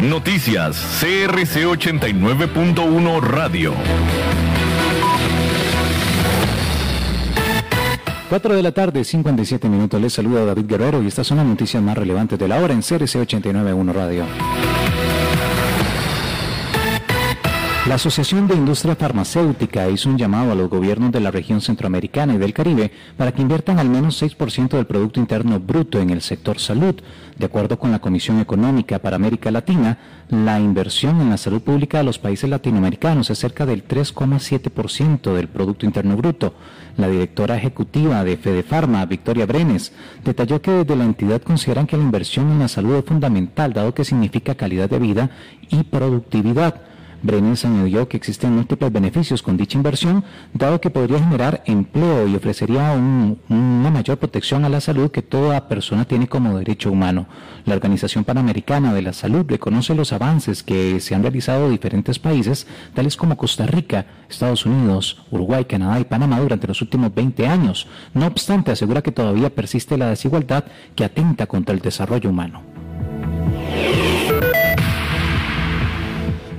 Noticias CRC 89.1 Radio. 4 de la tarde, 57 minutos. Les saluda David Guerrero y estas son las noticias más relevantes de la hora en CRC 89.1 Radio. La Asociación de Industria Farmacéutica hizo un llamado a los gobiernos de la región centroamericana y del Caribe para que inviertan al menos 6% del Producto Interno Bruto en el sector salud. De acuerdo con la Comisión Económica para América Latina, la inversión en la salud pública de los países latinoamericanos es cerca del 3,7% del Producto Interno Bruto. La directora ejecutiva de Fedefarma, Victoria Brenes, detalló que desde la entidad consideran que la inversión en la salud es fundamental, dado que significa calidad de vida y productividad. Brenes añadió que existen múltiples beneficios con dicha inversión, dado que podría generar empleo y ofrecería una mayor protección a la salud que toda persona tiene como derecho humano. La Organización Panamericana de la Salud reconoce los avances que se han realizado en diferentes países, tales como Costa Rica, Estados Unidos, Uruguay, Canadá y Panamá durante los últimos 20 años. No obstante, asegura que todavía persiste la desigualdad que atenta contra el desarrollo humano.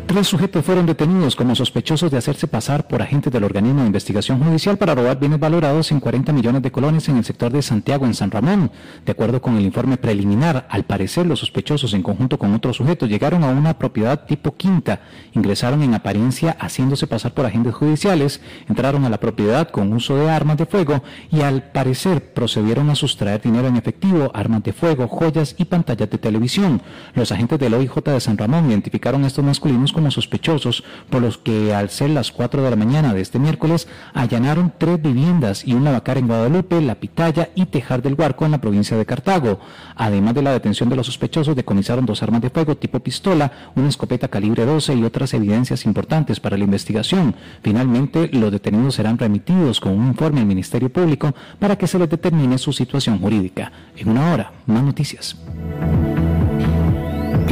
Tres sujetos fueron detenidos como sospechosos de hacerse pasar por agentes del organismo de investigación judicial para robar bienes valorados en 40 millones de colones en el sector de Santiago, en San Ramón. De acuerdo con el informe preliminar, al parecer los sospechosos en conjunto con otros sujetos llegaron a una propiedad tipo quinta, ingresaron en apariencia haciéndose pasar por agentes judiciales, entraron a la propiedad con uso de armas de fuego y al parecer procedieron a sustraer dinero en efectivo, armas de fuego, joyas y pantallas de televisión. Los agentes del OIJ de San Ramón identificaron a estos masculinos como sospechosos, por los que al ser las 4 de la mañana de este miércoles allanaron tres viviendas y un lavacar en Guadalupe, La Pitaya y Tejar del Huarco en la provincia de Cartago. Además de la detención de los sospechosos, decomisaron dos armas de fuego tipo pistola, una escopeta calibre 12 y otras evidencias importantes para la investigación. Finalmente, los detenidos serán remitidos con un informe al Ministerio Público para que se les determine su situación jurídica. En una hora, más noticias.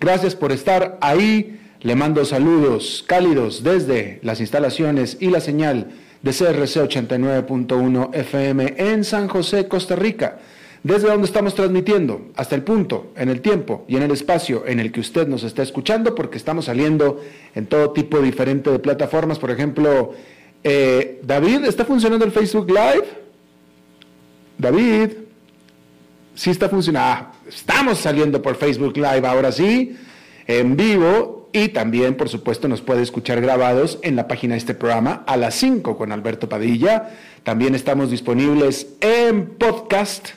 Gracias por estar ahí. Le mando saludos cálidos desde las instalaciones y la señal de CRC 89.1 FM en San José, Costa Rica, desde donde estamos transmitiendo hasta el punto, en el tiempo y en el espacio en el que usted nos está escuchando, porque estamos saliendo en todo tipo diferente de plataformas. Por ejemplo, eh, David, ¿está funcionando el Facebook Live? David, sí está funcionando. Ah, estamos saliendo por Facebook Live ahora sí, en vivo. Y también, por supuesto, nos puede escuchar grabados en la página de este programa a las 5 con Alberto Padilla. También estamos disponibles en podcast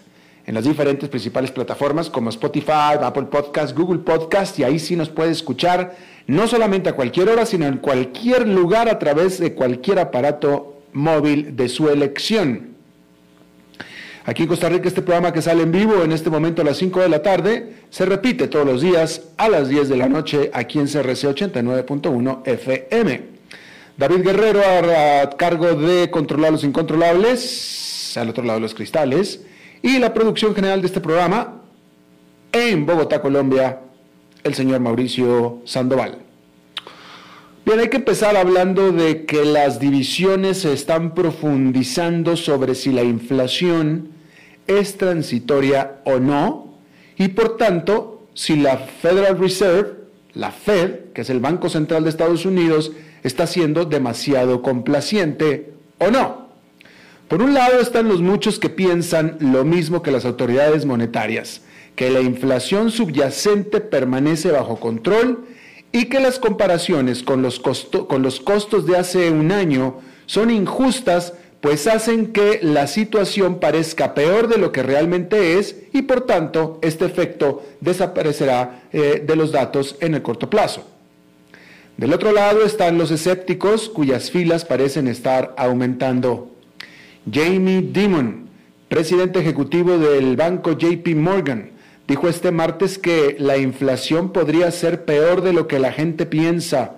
en las diferentes principales plataformas como Spotify, Apple Podcast, Google Podcast y ahí sí nos puede escuchar no solamente a cualquier hora, sino en cualquier lugar a través de cualquier aparato móvil de su elección. Aquí en Costa Rica este programa que sale en vivo en este momento a las 5 de la tarde se repite todos los días a las 10 de la noche aquí en CRC 89.1 FM. David Guerrero a, cargo de controlar los incontrolables, al otro lado de los cristales, y la producción general de este programa en Bogotá, Colombia, el señor Mauricio Sandoval. Bien, hay que empezar hablando de que las divisiones se están profundizando sobre si la inflación es transitoria o no, y por tanto, si la Federal Reserve, la Fed, que es el Banco Central de Estados Unidos, está siendo demasiado complaciente o no. Por un lado están los muchos que piensan lo mismo que las autoridades monetarias, que la inflación subyacente permanece bajo control y que las comparaciones con los, con los costos de hace un año son injustas, pues hacen que la situación parezca peor de lo que realmente es y por tanto este efecto desaparecerá eh, de los datos en el corto plazo. Del otro lado están los escépticos cuyas filas parecen estar aumentando. Jamie Dimon, presidente ejecutivo del banco JP Morgan, dijo este martes que la inflación podría ser peor de lo que la gente piensa.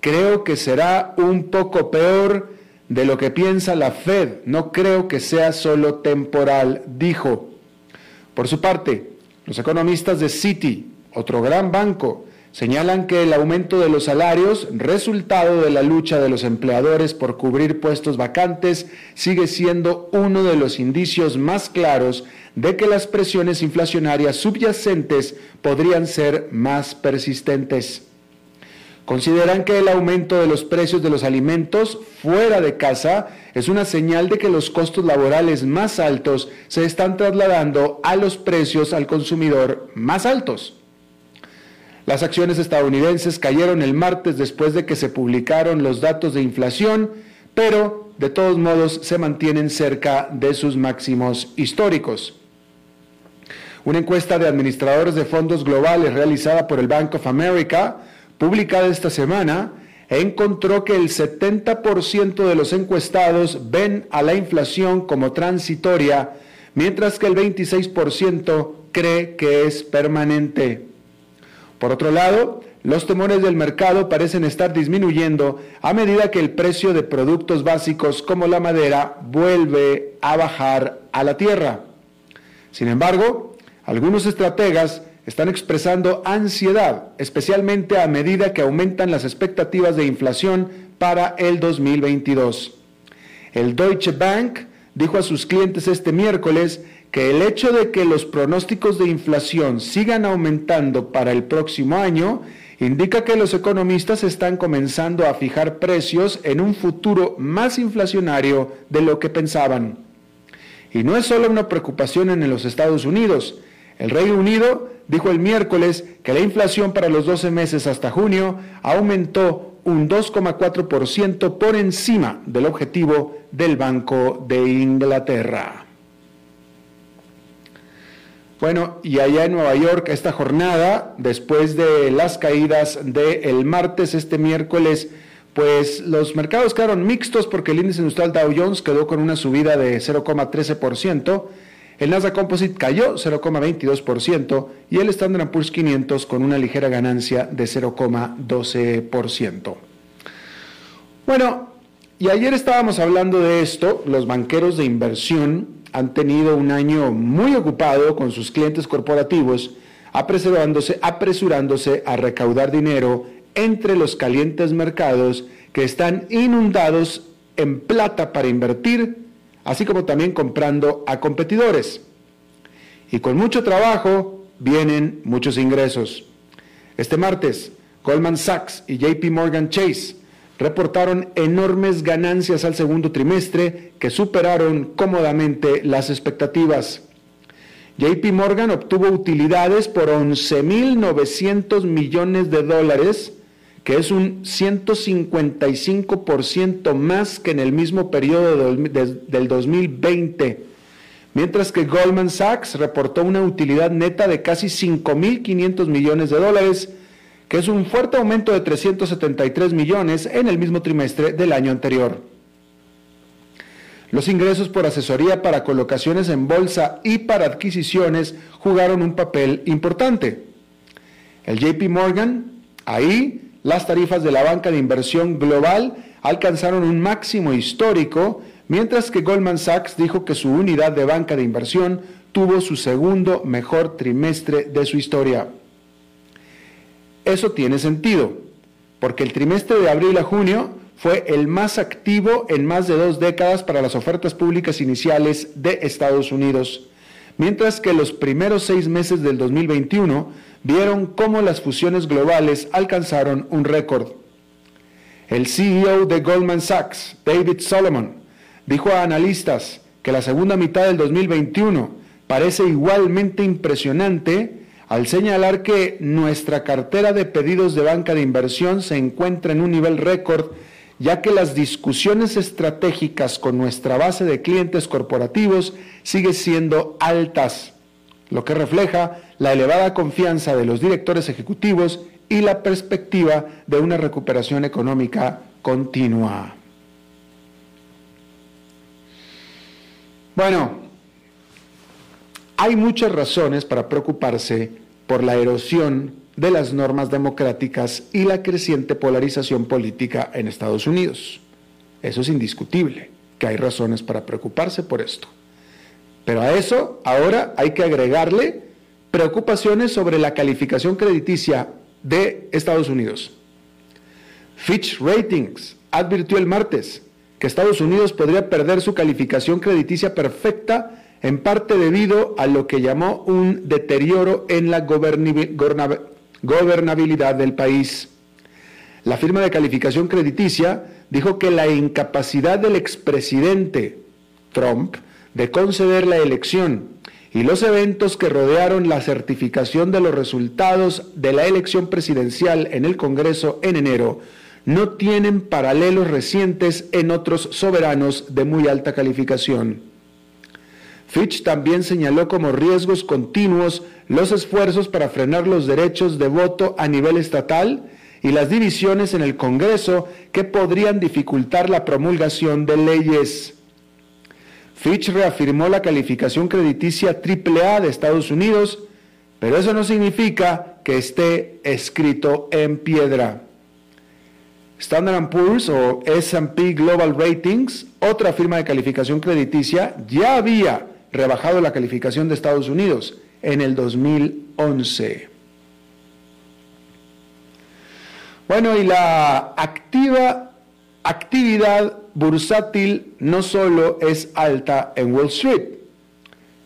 Creo que será un poco peor de lo que piensa la Fed. No creo que sea solo temporal, dijo. Por su parte, los economistas de Citi, otro gran banco, señalan que el aumento de los salarios, resultado de la lucha de los empleadores por cubrir puestos vacantes, sigue siendo uno de los indicios más claros de que las presiones inflacionarias subyacentes podrían ser más persistentes. Consideran que el aumento de los precios de los alimentos fuera de casa es una señal de que los costos laborales más altos se están trasladando a los precios al consumidor más altos. Las acciones estadounidenses cayeron el martes después de que se publicaron los datos de inflación, pero de todos modos se mantienen cerca de sus máximos históricos. Una encuesta de administradores de fondos globales realizada por el Bank of America, publicada esta semana, encontró que el 70% de los encuestados ven a la inflación como transitoria, mientras que el 26% cree que es permanente. Por otro lado, los temores del mercado parecen estar disminuyendo a medida que el precio de productos básicos como la madera vuelve a bajar a la tierra. Sin embargo, algunos estrategas están expresando ansiedad, especialmente a medida que aumentan las expectativas de inflación para el 2022. El Deutsche Bank dijo a sus clientes este miércoles que el hecho de que los pronósticos de inflación sigan aumentando para el próximo año indica que los economistas están comenzando a fijar precios en un futuro más inflacionario de lo que pensaban. Y no es solo una preocupación en los Estados Unidos, el Reino Unido dijo el miércoles que la inflación para los 12 meses hasta junio aumentó un 2,4% por encima del objetivo del Banco de Inglaterra. Bueno, y allá en Nueva York, esta jornada, después de las caídas del martes, este miércoles, pues los mercados quedaron mixtos porque el índice industrial Dow Jones quedó con una subida de 0,13%, el Nasdaq Composite cayó 0,22% y el Standard Poor's 500 con una ligera ganancia de 0,12%. Bueno, y ayer estábamos hablando de esto, los banqueros de inversión han tenido un año muy ocupado con sus clientes corporativos, apresurándose, apresurándose a recaudar dinero entre los calientes mercados que están inundados en plata para invertir así como también comprando a competidores. Y con mucho trabajo vienen muchos ingresos. Este martes, Goldman Sachs y JP Morgan Chase reportaron enormes ganancias al segundo trimestre que superaron cómodamente las expectativas. JP Morgan obtuvo utilidades por 11.900 millones de dólares que es un 155% más que en el mismo periodo del 2020, mientras que Goldman Sachs reportó una utilidad neta de casi 5.500 millones de dólares, que es un fuerte aumento de 373 millones en el mismo trimestre del año anterior. Los ingresos por asesoría para colocaciones en bolsa y para adquisiciones jugaron un papel importante. El JP Morgan, ahí las tarifas de la banca de inversión global alcanzaron un máximo histórico, mientras que Goldman Sachs dijo que su unidad de banca de inversión tuvo su segundo mejor trimestre de su historia. Eso tiene sentido, porque el trimestre de abril a junio fue el más activo en más de dos décadas para las ofertas públicas iniciales de Estados Unidos, mientras que los primeros seis meses del 2021 vieron cómo las fusiones globales alcanzaron un récord. El CEO de Goldman Sachs, David Solomon, dijo a analistas que la segunda mitad del 2021 parece igualmente impresionante al señalar que nuestra cartera de pedidos de banca de inversión se encuentra en un nivel récord, ya que las discusiones estratégicas con nuestra base de clientes corporativos siguen siendo altas, lo que refleja la elevada confianza de los directores ejecutivos y la perspectiva de una recuperación económica continua. Bueno, hay muchas razones para preocuparse por la erosión de las normas democráticas y la creciente polarización política en Estados Unidos. Eso es indiscutible, que hay razones para preocuparse por esto. Pero a eso ahora hay que agregarle preocupaciones sobre la calificación crediticia de Estados Unidos. Fitch Ratings advirtió el martes que Estados Unidos podría perder su calificación crediticia perfecta en parte debido a lo que llamó un deterioro en la gobernabilidad del país. La firma de calificación crediticia dijo que la incapacidad del expresidente Trump de conceder la elección y los eventos que rodearon la certificación de los resultados de la elección presidencial en el Congreso en enero no tienen paralelos recientes en otros soberanos de muy alta calificación. Fitch también señaló como riesgos continuos los esfuerzos para frenar los derechos de voto a nivel estatal y las divisiones en el Congreso que podrían dificultar la promulgación de leyes. Fitch reafirmó la calificación crediticia AAA de Estados Unidos, pero eso no significa que esté escrito en piedra. Standard Poor's o SP Global Ratings, otra firma de calificación crediticia, ya había rebajado la calificación de Estados Unidos en el 2011. Bueno, y la activa actividad bursátil no solo es alta en Wall Street.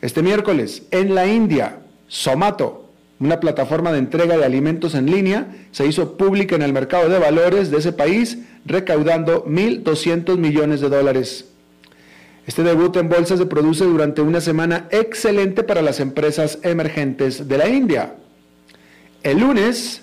Este miércoles, en la India, Somato, una plataforma de entrega de alimentos en línea, se hizo pública en el mercado de valores de ese país, recaudando 1.200 millones de dólares. Este debut en bolsa se produce durante una semana excelente para las empresas emergentes de la India. El lunes,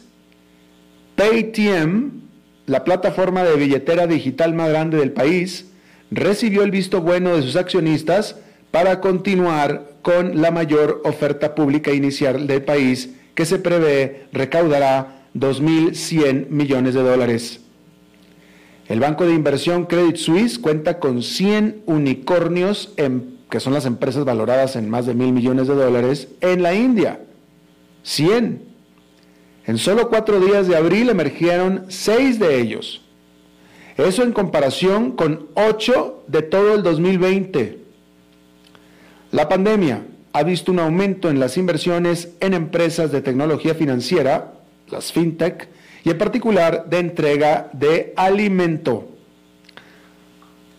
Paytm, la plataforma de billetera digital más grande del país, recibió el visto bueno de sus accionistas para continuar con la mayor oferta pública inicial del país que se prevé recaudará 2.100 millones de dólares. El banco de inversión Credit Suisse cuenta con 100 unicornios, que son las empresas valoradas en más de mil millones de dólares, en la India. 100. En solo cuatro días de abril emergieron seis de ellos. Eso en comparación con ocho de todo el 2020. La pandemia ha visto un aumento en las inversiones en empresas de tecnología financiera, las fintech, y en particular de entrega de alimento.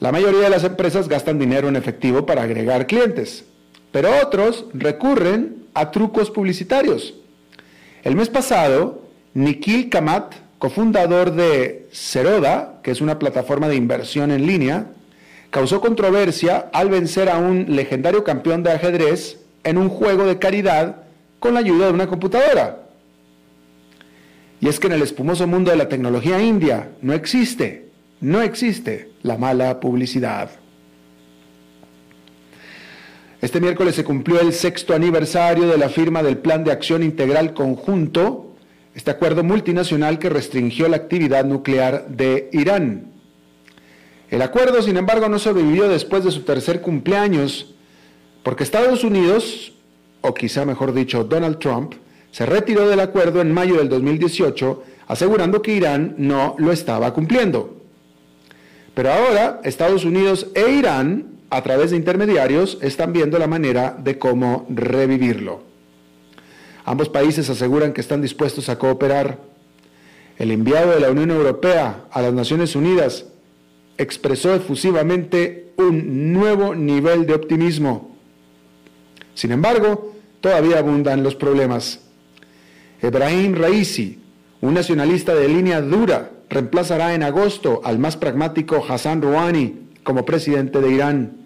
La mayoría de las empresas gastan dinero en efectivo para agregar clientes, pero otros recurren a trucos publicitarios. El mes pasado, Nikhil Kamat, cofundador de Ceroda, que es una plataforma de inversión en línea, causó controversia al vencer a un legendario campeón de ajedrez en un juego de caridad con la ayuda de una computadora. Y es que en el espumoso mundo de la tecnología india no existe, no existe la mala publicidad. Este miércoles se cumplió el sexto aniversario de la firma del Plan de Acción Integral Conjunto, este acuerdo multinacional que restringió la actividad nuclear de Irán. El acuerdo, sin embargo, no sobrevivió después de su tercer cumpleaños, porque Estados Unidos, o quizá mejor dicho Donald Trump, se retiró del acuerdo en mayo del 2018, asegurando que Irán no lo estaba cumpliendo. Pero ahora Estados Unidos e Irán, a través de intermediarios, están viendo la manera de cómo revivirlo. Ambos países aseguran que están dispuestos a cooperar. El enviado de la Unión Europea a las Naciones Unidas expresó efusivamente un nuevo nivel de optimismo. Sin embargo, todavía abundan los problemas. Ebrahim Raisi, un nacionalista de línea dura, reemplazará en agosto al más pragmático Hassan Rouhani como presidente de Irán.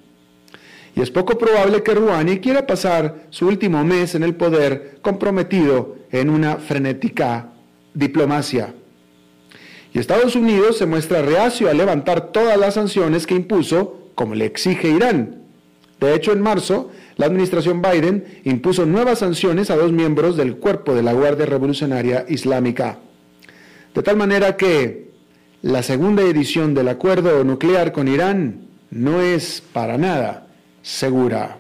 Y es poco probable que Rouhani quiera pasar su último mes en el poder comprometido en una frenética diplomacia. Y Estados Unidos se muestra reacio a levantar todas las sanciones que impuso, como le exige Irán. De hecho, en marzo, la administración Biden impuso nuevas sanciones a dos miembros del cuerpo de la Guardia Revolucionaria Islámica. De tal manera que la segunda edición del acuerdo nuclear con Irán no es para nada segura.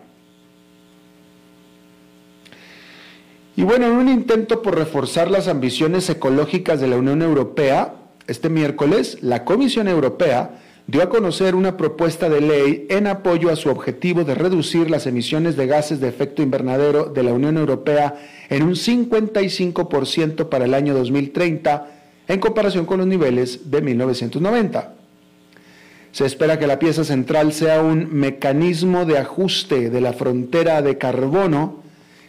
Y bueno, en un intento por reforzar las ambiciones ecológicas de la Unión Europea, este miércoles la Comisión Europea dio a conocer una propuesta de ley en apoyo a su objetivo de reducir las emisiones de gases de efecto invernadero de la Unión Europea en un 55% para el año 2030 en comparación con los niveles de 1990. Se espera que la pieza central sea un mecanismo de ajuste de la frontera de carbono,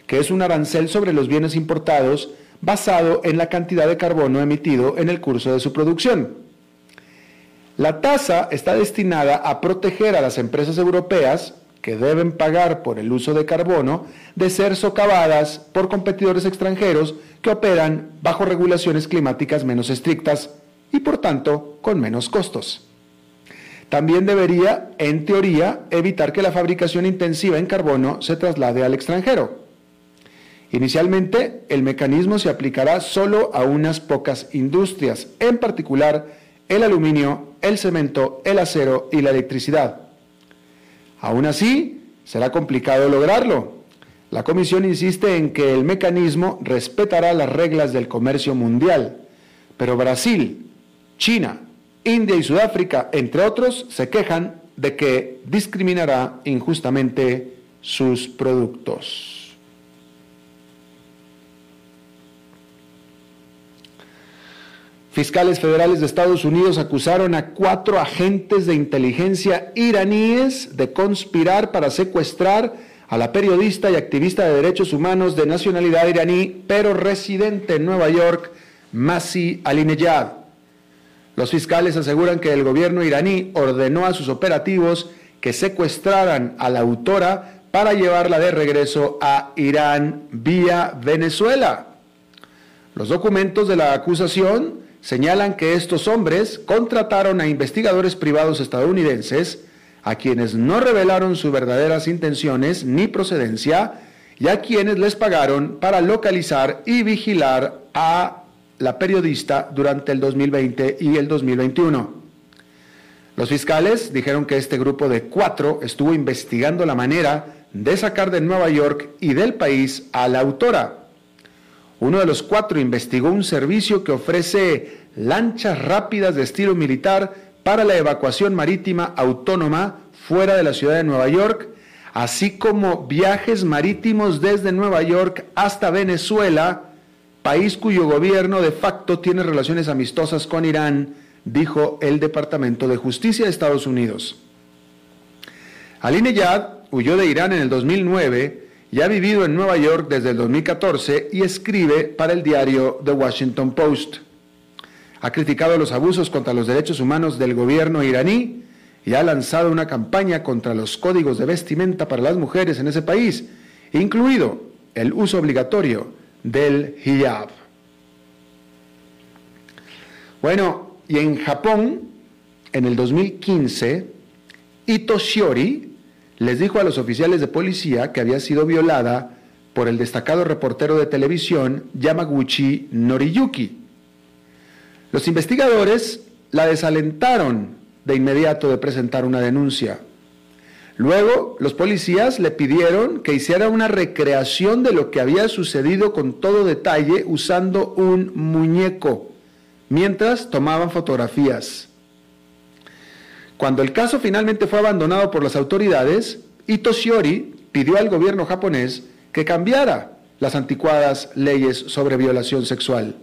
que es un arancel sobre los bienes importados basado en la cantidad de carbono emitido en el curso de su producción. La tasa está destinada a proteger a las empresas europeas que deben pagar por el uso de carbono de ser socavadas por competidores extranjeros que operan bajo regulaciones climáticas menos estrictas y por tanto con menos costos. También debería, en teoría, evitar que la fabricación intensiva en carbono se traslade al extranjero. Inicialmente, el mecanismo se aplicará solo a unas pocas industrias, en particular el aluminio, el cemento, el acero y la electricidad. Aún así, será complicado lograrlo. La Comisión insiste en que el mecanismo respetará las reglas del comercio mundial, pero Brasil, China, India y Sudáfrica, entre otros, se quejan de que discriminará injustamente sus productos. Fiscales federales de Estados Unidos acusaron a cuatro agentes de inteligencia iraníes de conspirar para secuestrar a la periodista y activista de derechos humanos de nacionalidad iraní, pero residente en Nueva York, Masi Alinejad. Los fiscales aseguran que el gobierno iraní ordenó a sus operativos que secuestraran a la autora para llevarla de regreso a Irán vía Venezuela. Los documentos de la acusación señalan que estos hombres contrataron a investigadores privados estadounidenses a quienes no revelaron sus verdaderas intenciones ni procedencia y a quienes les pagaron para localizar y vigilar a la periodista durante el 2020 y el 2021. Los fiscales dijeron que este grupo de cuatro estuvo investigando la manera de sacar de Nueva York y del país a la autora uno de los cuatro investigó un servicio que ofrece lanchas rápidas de estilo militar para la evacuación marítima autónoma fuera de la ciudad de Nueva York, así como viajes marítimos desde Nueva York hasta Venezuela, país cuyo gobierno de facto tiene relaciones amistosas con Irán, dijo el Departamento de Justicia de Estados Unidos. Ali Yad huyó de Irán en el 2009 y ha vivido en Nueva York desde el 2014 y escribe para el diario The Washington Post. Ha criticado los abusos contra los derechos humanos del gobierno iraní y ha lanzado una campaña contra los códigos de vestimenta para las mujeres en ese país, incluido el uso obligatorio del hijab. Bueno, y en Japón, en el 2015, Ito Shiori, les dijo a los oficiales de policía que había sido violada por el destacado reportero de televisión Yamaguchi Noriyuki. Los investigadores la desalentaron de inmediato de presentar una denuncia. Luego, los policías le pidieron que hiciera una recreación de lo que había sucedido con todo detalle usando un muñeco, mientras tomaban fotografías. Cuando el caso finalmente fue abandonado por las autoridades, Ito Shiori pidió al gobierno japonés que cambiara las anticuadas leyes sobre violación sexual.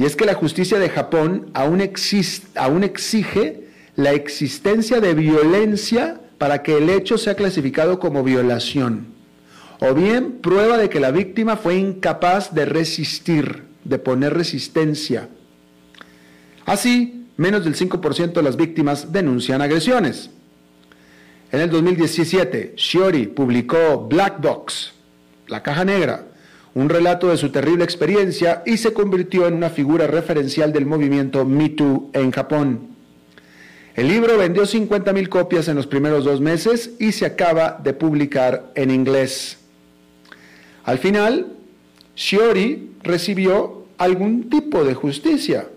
Y es que la justicia de Japón aún, aún exige la existencia de violencia para que el hecho sea clasificado como violación, o bien prueba de que la víctima fue incapaz de resistir, de poner resistencia. Así, menos del 5% de las víctimas denuncian agresiones. En el 2017, Shiori publicó Black Box, la caja negra, un relato de su terrible experiencia y se convirtió en una figura referencial del movimiento Me Too en Japón. El libro vendió 50.000 copias en los primeros dos meses y se acaba de publicar en inglés. Al final, Shiori recibió algún tipo de justicia,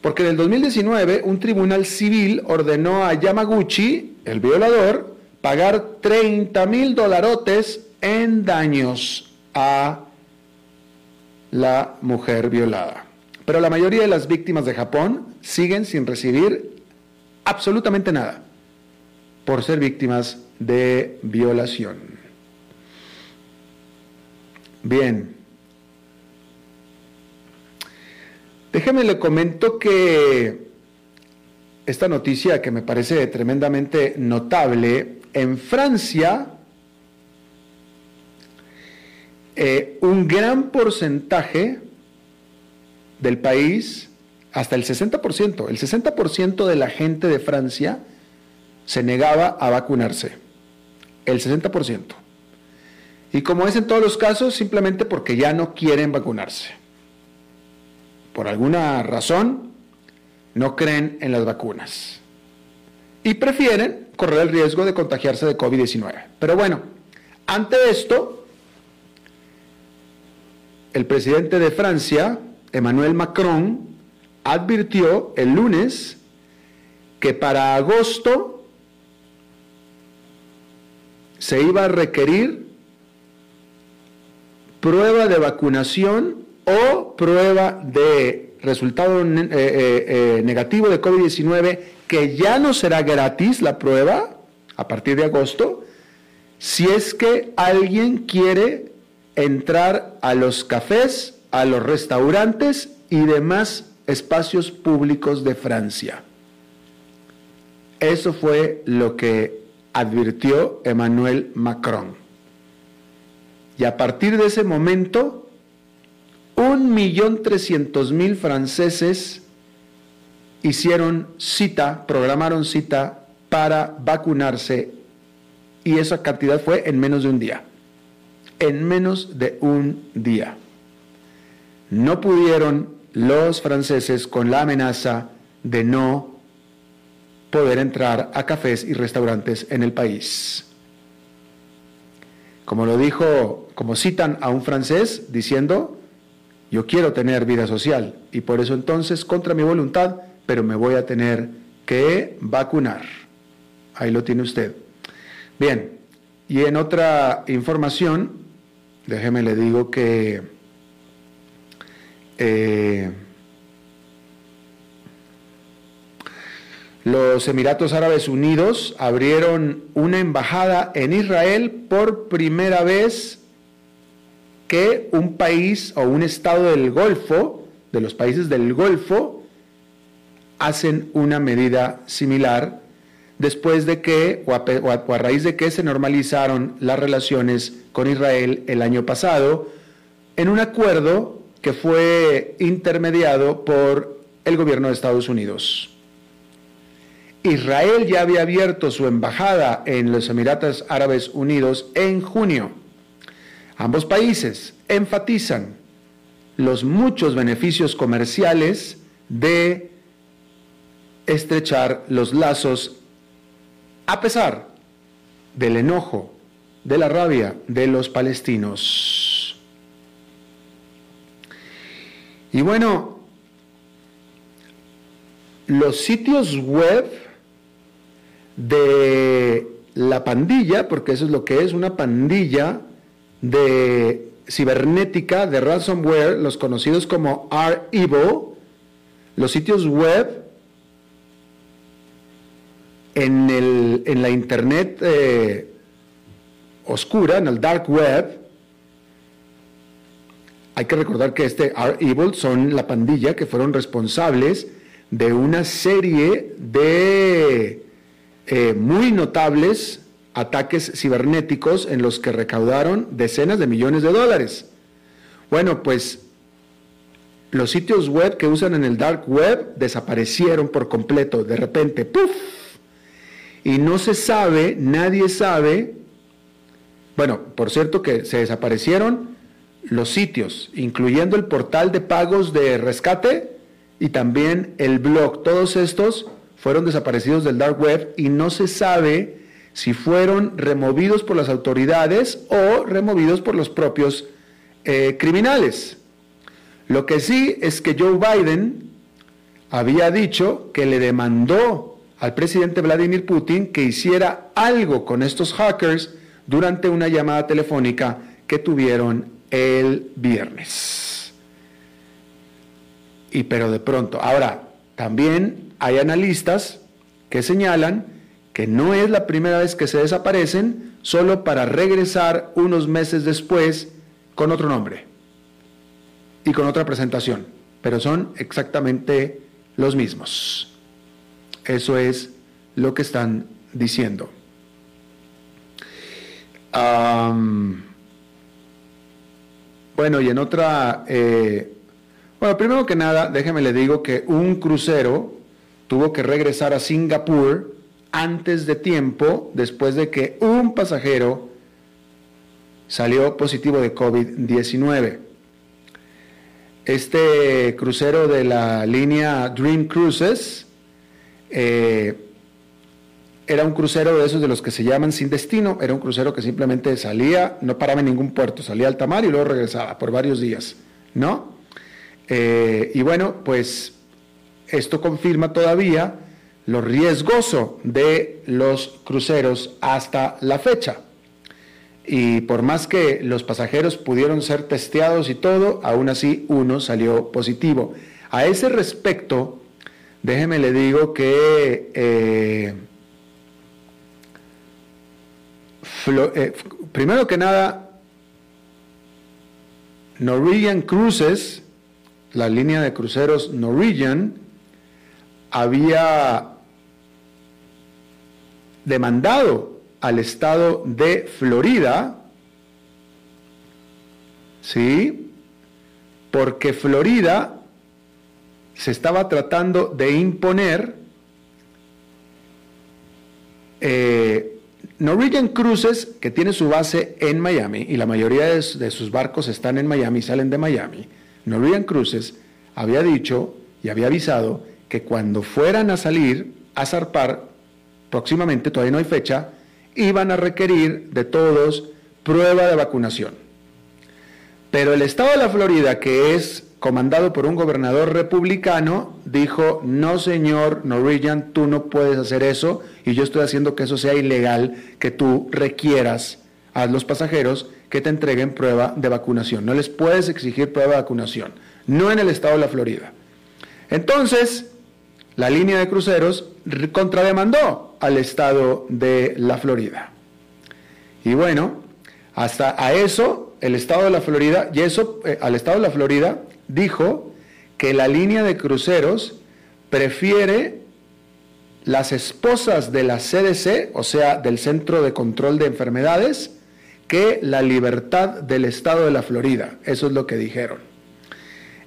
porque en el 2019 un tribunal civil ordenó a Yamaguchi, el violador, pagar 30 mil dolarotes en daños a la mujer violada. Pero la mayoría de las víctimas de Japón siguen sin recibir absolutamente nada por ser víctimas de violación. Bien. Déjeme le comento que esta noticia que me parece tremendamente notable, en Francia, eh, un gran porcentaje del país hasta el 60%. El 60% de la gente de Francia se negaba a vacunarse. El 60%. Y como es en todos los casos, simplemente porque ya no quieren vacunarse. Por alguna razón, no creen en las vacunas. Y prefieren correr el riesgo de contagiarse de COVID-19. Pero bueno, ante esto, el presidente de Francia, Emmanuel Macron, advirtió el lunes que para agosto se iba a requerir prueba de vacunación o prueba de resultado eh, eh, eh, negativo de COVID-19, que ya no será gratis la prueba a partir de agosto, si es que alguien quiere entrar a los cafés, a los restaurantes y demás espacios públicos de Francia. Eso fue lo que advirtió Emmanuel Macron. Y a partir de ese momento, un millón trescientos mil franceses hicieron cita, programaron cita para vacunarse y esa cantidad fue en menos de un día. En menos de un día. No pudieron los franceses con la amenaza de no poder entrar a cafés y restaurantes en el país. Como lo dijo, como citan a un francés diciendo, yo quiero tener vida social y por eso entonces, contra mi voluntad, pero me voy a tener que vacunar. Ahí lo tiene usted. Bien, y en otra información, déjeme le digo que eh, los Emiratos Árabes Unidos abrieron una embajada en Israel por primera vez que un país o un estado del Golfo, de los países del Golfo, hacen una medida similar después de que, o a, a, raíz de que se normalizaron las relaciones con Israel el año pasado, en un acuerdo que fue intermediado por el gobierno de Estados Unidos. Israel ya había abierto su embajada en los Emiratos Árabes Unidos en junio. Ambos países enfatizan los muchos beneficios comerciales de estrechar los lazos a pesar del enojo, de la rabia de los palestinos. Y bueno, los sitios web de la pandilla, porque eso es lo que es una pandilla de cibernética de ransomware, los conocidos como R-Evil, los sitios web en, el, en la internet eh, oscura, en el dark web, hay que recordar que este R-Evil son la pandilla que fueron responsables de una serie de eh, muy notables ataques cibernéticos en los que recaudaron decenas de millones de dólares. Bueno, pues los sitios web que usan en el dark web desaparecieron por completo, de repente, ¡puf! Y no se sabe, nadie sabe, bueno, por cierto que se desaparecieron los sitios, incluyendo el portal de pagos de rescate y también el blog, todos estos fueron desaparecidos del dark web y no se sabe si fueron removidos por las autoridades o removidos por los propios eh, criminales. Lo que sí es que Joe Biden había dicho que le demandó al presidente Vladimir Putin que hiciera algo con estos hackers durante una llamada telefónica que tuvieron el viernes. Y pero de pronto, ahora, también hay analistas que señalan que no es la primera vez que se desaparecen, solo para regresar unos meses después con otro nombre y con otra presentación, pero son exactamente los mismos. Eso es lo que están diciendo. bueno, y en otra... Eh, bueno, primero que nada, déjeme le digo que un crucero tuvo que regresar a Singapur antes de tiempo, después de que un pasajero salió positivo de COVID-19. Este crucero de la línea Dream Cruises eh, era un crucero de esos de los que se llaman sin destino, era un crucero que simplemente salía, no paraba en ningún puerto, salía al tamar y luego regresaba por varios días, ¿no? Eh, y bueno, pues esto confirma todavía lo riesgoso de los cruceros hasta la fecha. Y por más que los pasajeros pudieron ser testeados y todo, aún así uno salió positivo. A ese respecto, déjeme le digo que eh, eh, primero que nada, Norwegian Cruises, la línea de cruceros Norwegian, había demandado al estado de Florida, ¿sí? Porque Florida se estaba tratando de imponer eh, Norwegian Cruises, que tiene su base en Miami, y la mayoría de, de sus barcos están en Miami, salen de Miami, Norwegian Cruises había dicho y había avisado que cuando fueran a salir a zarpar próximamente, todavía no hay fecha, iban a requerir de todos prueba de vacunación. Pero el estado de la Florida, que es comandado por un gobernador republicano, dijo, no señor Norwegian, tú no puedes hacer eso y yo estoy haciendo que eso sea ilegal, que tú requieras a los pasajeros que te entreguen prueba de vacunación. No les puedes exigir prueba de vacunación, no en el estado de la Florida. Entonces, la línea de cruceros contrademandó al estado de la Florida. Y bueno, hasta a eso el estado de la Florida, y eso eh, al estado de la Florida dijo que la línea de cruceros prefiere las esposas de la CDC, o sea, del Centro de Control de Enfermedades, que la libertad del estado de la Florida. Eso es lo que dijeron.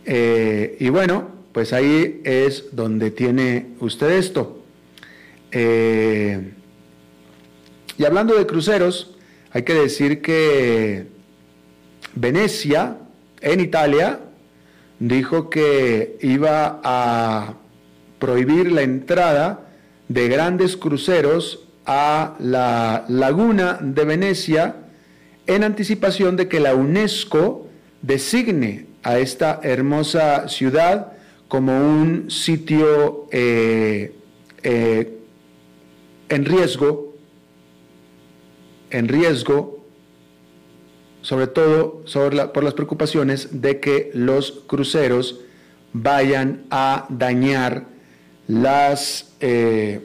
Eh, y bueno, pues ahí es donde tiene usted esto. Eh, y hablando de cruceros, hay que decir que Venecia, en Italia, dijo que iba a prohibir la entrada de grandes cruceros a la laguna de Venecia en anticipación de que la UNESCO designe a esta hermosa ciudad como un sitio eh, eh, en riesgo, en riesgo, sobre todo por las preocupaciones de que los cruceros vayan a dañar eh,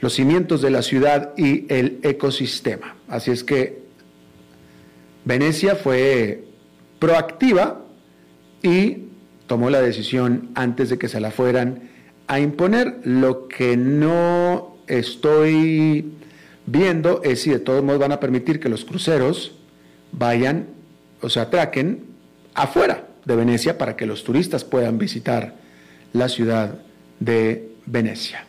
los cimientos de la ciudad y el ecosistema. Así es que Venecia fue proactiva y tomó la decisión antes de que se la fueran a imponer. Lo que no estoy viendo es si de todos modos van a permitir que los cruceros vayan o se atraquen afuera de Venecia para que los turistas puedan visitar la ciudad de Venecia,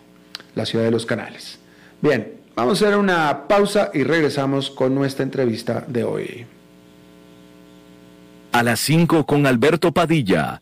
la ciudad de los canales. Bien, vamos a hacer una pausa y regresamos con nuestra entrevista de hoy. A las 5 con Alberto Padilla,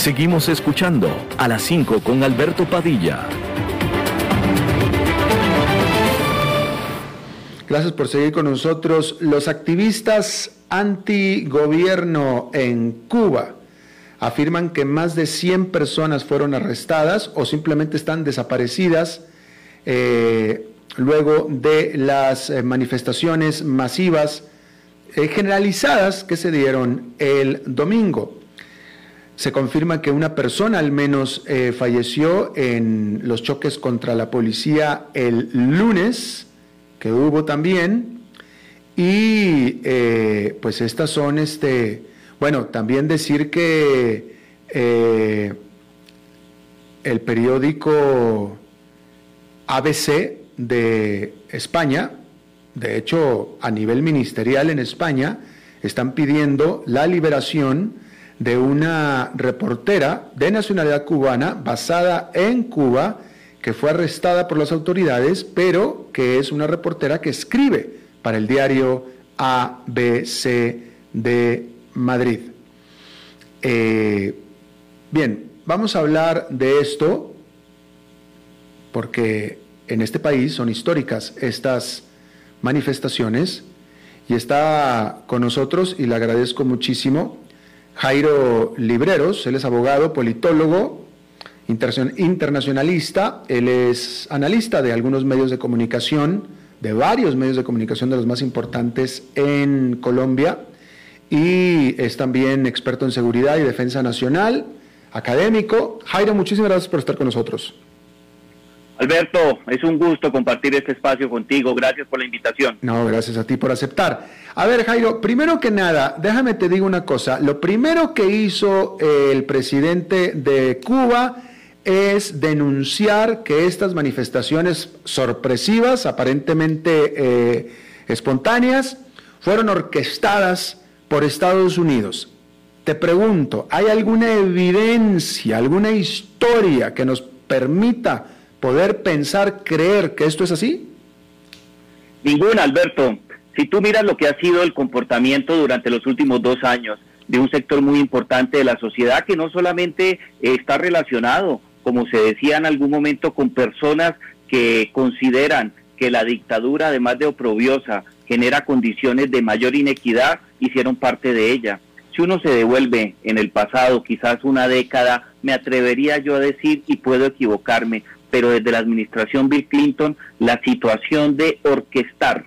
Seguimos escuchando a las 5 con Alberto Padilla. Gracias por seguir con nosotros. Los activistas antigobierno en Cuba afirman que más de 100 personas fueron arrestadas o simplemente están desaparecidas eh, luego de las eh, manifestaciones masivas eh, generalizadas que se dieron el domingo. Se confirma que una persona al menos eh, falleció en los choques contra la policía el lunes, que hubo también. Y eh, pues estas son, este, bueno, también decir que eh, el periódico ABC de España, de hecho a nivel ministerial en España, están pidiendo la liberación de una reportera de nacionalidad cubana basada en Cuba que fue arrestada por las autoridades, pero que es una reportera que escribe para el diario ABC de Madrid. Eh, bien, vamos a hablar de esto porque en este país son históricas estas manifestaciones y está con nosotros y le agradezco muchísimo Jairo Libreros, él es abogado, politólogo, internacionalista, él es analista de algunos medios de comunicación, de varios medios de comunicación de los más importantes en Colombia, y es también experto en seguridad y defensa nacional, académico. Jairo, muchísimas gracias por estar con nosotros. Alberto, es un gusto compartir este espacio contigo. Gracias por la invitación. No, gracias a ti por aceptar. A ver, Jairo, primero que nada, déjame te digo una cosa. Lo primero que hizo el presidente de Cuba es denunciar que estas manifestaciones sorpresivas, aparentemente eh, espontáneas, fueron orquestadas por Estados Unidos. Te pregunto, ¿hay alguna evidencia, alguna historia que nos permita poder pensar, creer que esto es así? Ninguna, Alberto. Si tú miras lo que ha sido el comportamiento durante los últimos dos años de un sector muy importante de la sociedad que no solamente está relacionado, como se decía en algún momento, con personas que consideran que la dictadura, además de oprobiosa, genera condiciones de mayor inequidad, hicieron parte de ella. Si uno se devuelve en el pasado, quizás una década, me atrevería yo a decir, y puedo equivocarme, pero desde la administración Bill Clinton, la situación de orquestar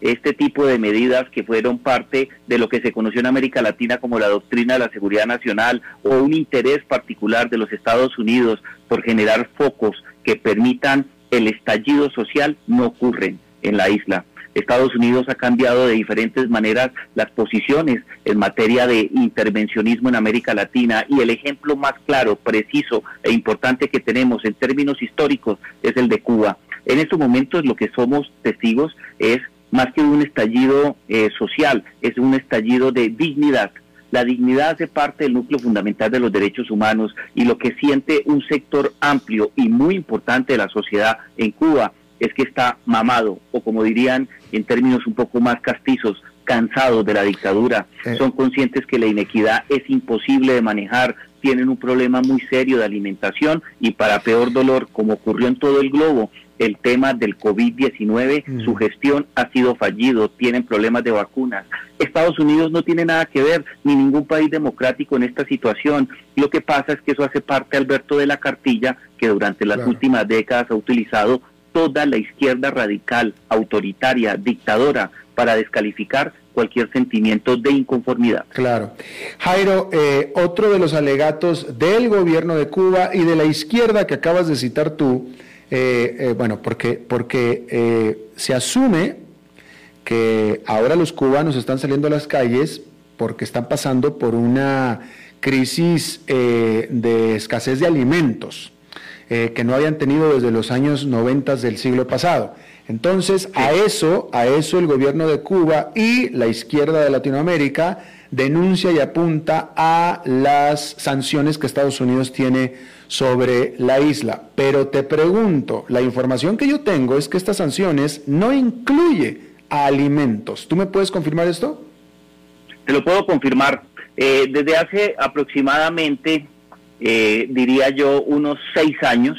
este tipo de medidas que fueron parte de lo que se conoció en América Latina como la doctrina de la seguridad nacional o un interés particular de los Estados Unidos por generar focos que permitan el estallido social no ocurren en la isla. Estados Unidos ha cambiado de diferentes maneras las posiciones en materia de intervencionismo en América Latina y el ejemplo más claro, preciso e importante que tenemos en términos históricos es el de Cuba. En estos momentos lo que somos testigos es más que un estallido eh, social, es un estallido de dignidad La dignidad hace parte del núcleo fundamental de los derechos humanos y lo que siente un sector amplio y muy importante de la sociedad en Cuba es que está mamado, o como dirían en términos un poco más castizos, cansados de la dictadura. Eh. Son conscientes que la inequidad es imposible de manejar, tienen un problema muy serio de alimentación y para peor dolor, como ocurrió en todo el globo, el tema del COVID-19, mm. su gestión ha sido fallido, tienen problemas de vacunas. Estados Unidos no tiene nada que ver, ni ningún país democrático en esta situación. Lo que pasa es que eso hace parte, Alberto, de la cartilla que durante las últimas décadas ha utilizado toda la izquierda radical, autoritaria, dictadora, para descalificar cualquier sentimiento de inconformidad. Claro. Jairo, eh, otro de los alegatos del gobierno de Cuba y de la izquierda que acabas de citar tú, eh, eh, bueno, porque, porque se asume que ahora los cubanos están saliendo a las calles porque están pasando por una crisis de escasez de alimentos que no habían tenido desde los años 90 del siglo pasado. Entonces, a eso, a eso el gobierno de Cuba y la izquierda de Latinoamérica denuncia y apunta a las sanciones que Estados Unidos tiene sobre la isla. Pero te pregunto, la información que yo tengo es que estas sanciones no incluye alimentos. ¿Tú me puedes confirmar esto? Te lo puedo confirmar. Eh, desde hace aproximadamente, eh, diría yo, unos seis años,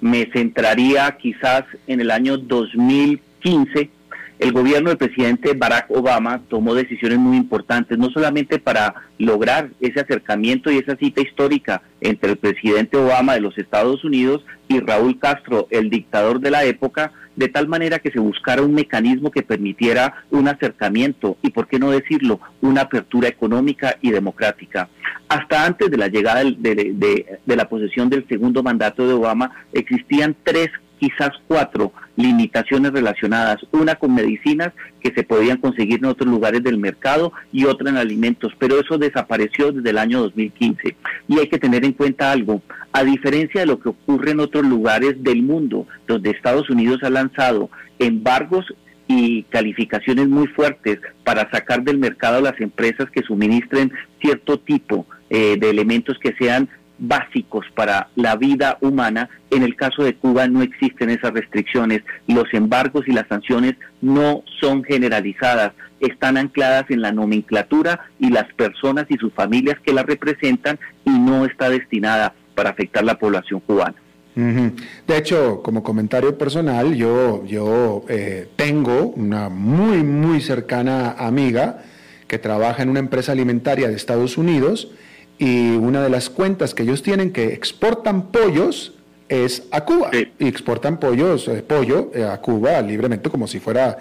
me centraría quizás en el año 2015. El gobierno del presidente Barack Obama tomó decisiones muy importantes, no solamente para lograr ese acercamiento y esa cita histórica entre el presidente Obama de los Estados Unidos y Raúl Castro, el dictador de la época, de tal manera que se buscara un mecanismo que permitiera un acercamiento y, por qué no decirlo, una apertura económica y democrática. Hasta antes de la llegada de, la posesión del segundo mandato de Obama, existían tres quizás cuatro limitaciones relacionadas, una con medicinas que se podían conseguir en otros lugares del mercado y otra en alimentos, pero eso desapareció desde el año 2015. Y hay que tener en cuenta algo, a diferencia de lo que ocurre en otros lugares del mundo, donde Estados Unidos ha lanzado embargos y calificaciones muy fuertes para sacar del mercado a las empresas que suministren cierto tipo eh, de elementos que sean básicos para la vida humana. En el caso de Cuba no existen esas restricciones. Los embargos y las sanciones no son generalizadas, están ancladas en la nomenclatura y las personas y sus familias que la representan y no está destinada para afectar la población cubana. De hecho, como comentario personal, yo, yo eh, tengo una muy, muy cercana amiga que trabaja en una empresa alimentaria de Estados Unidos y una de las cuentas que ellos tienen que exportan pollos es a Cuba y exportan pollos, eh, pollo eh, a Cuba libremente como si fuera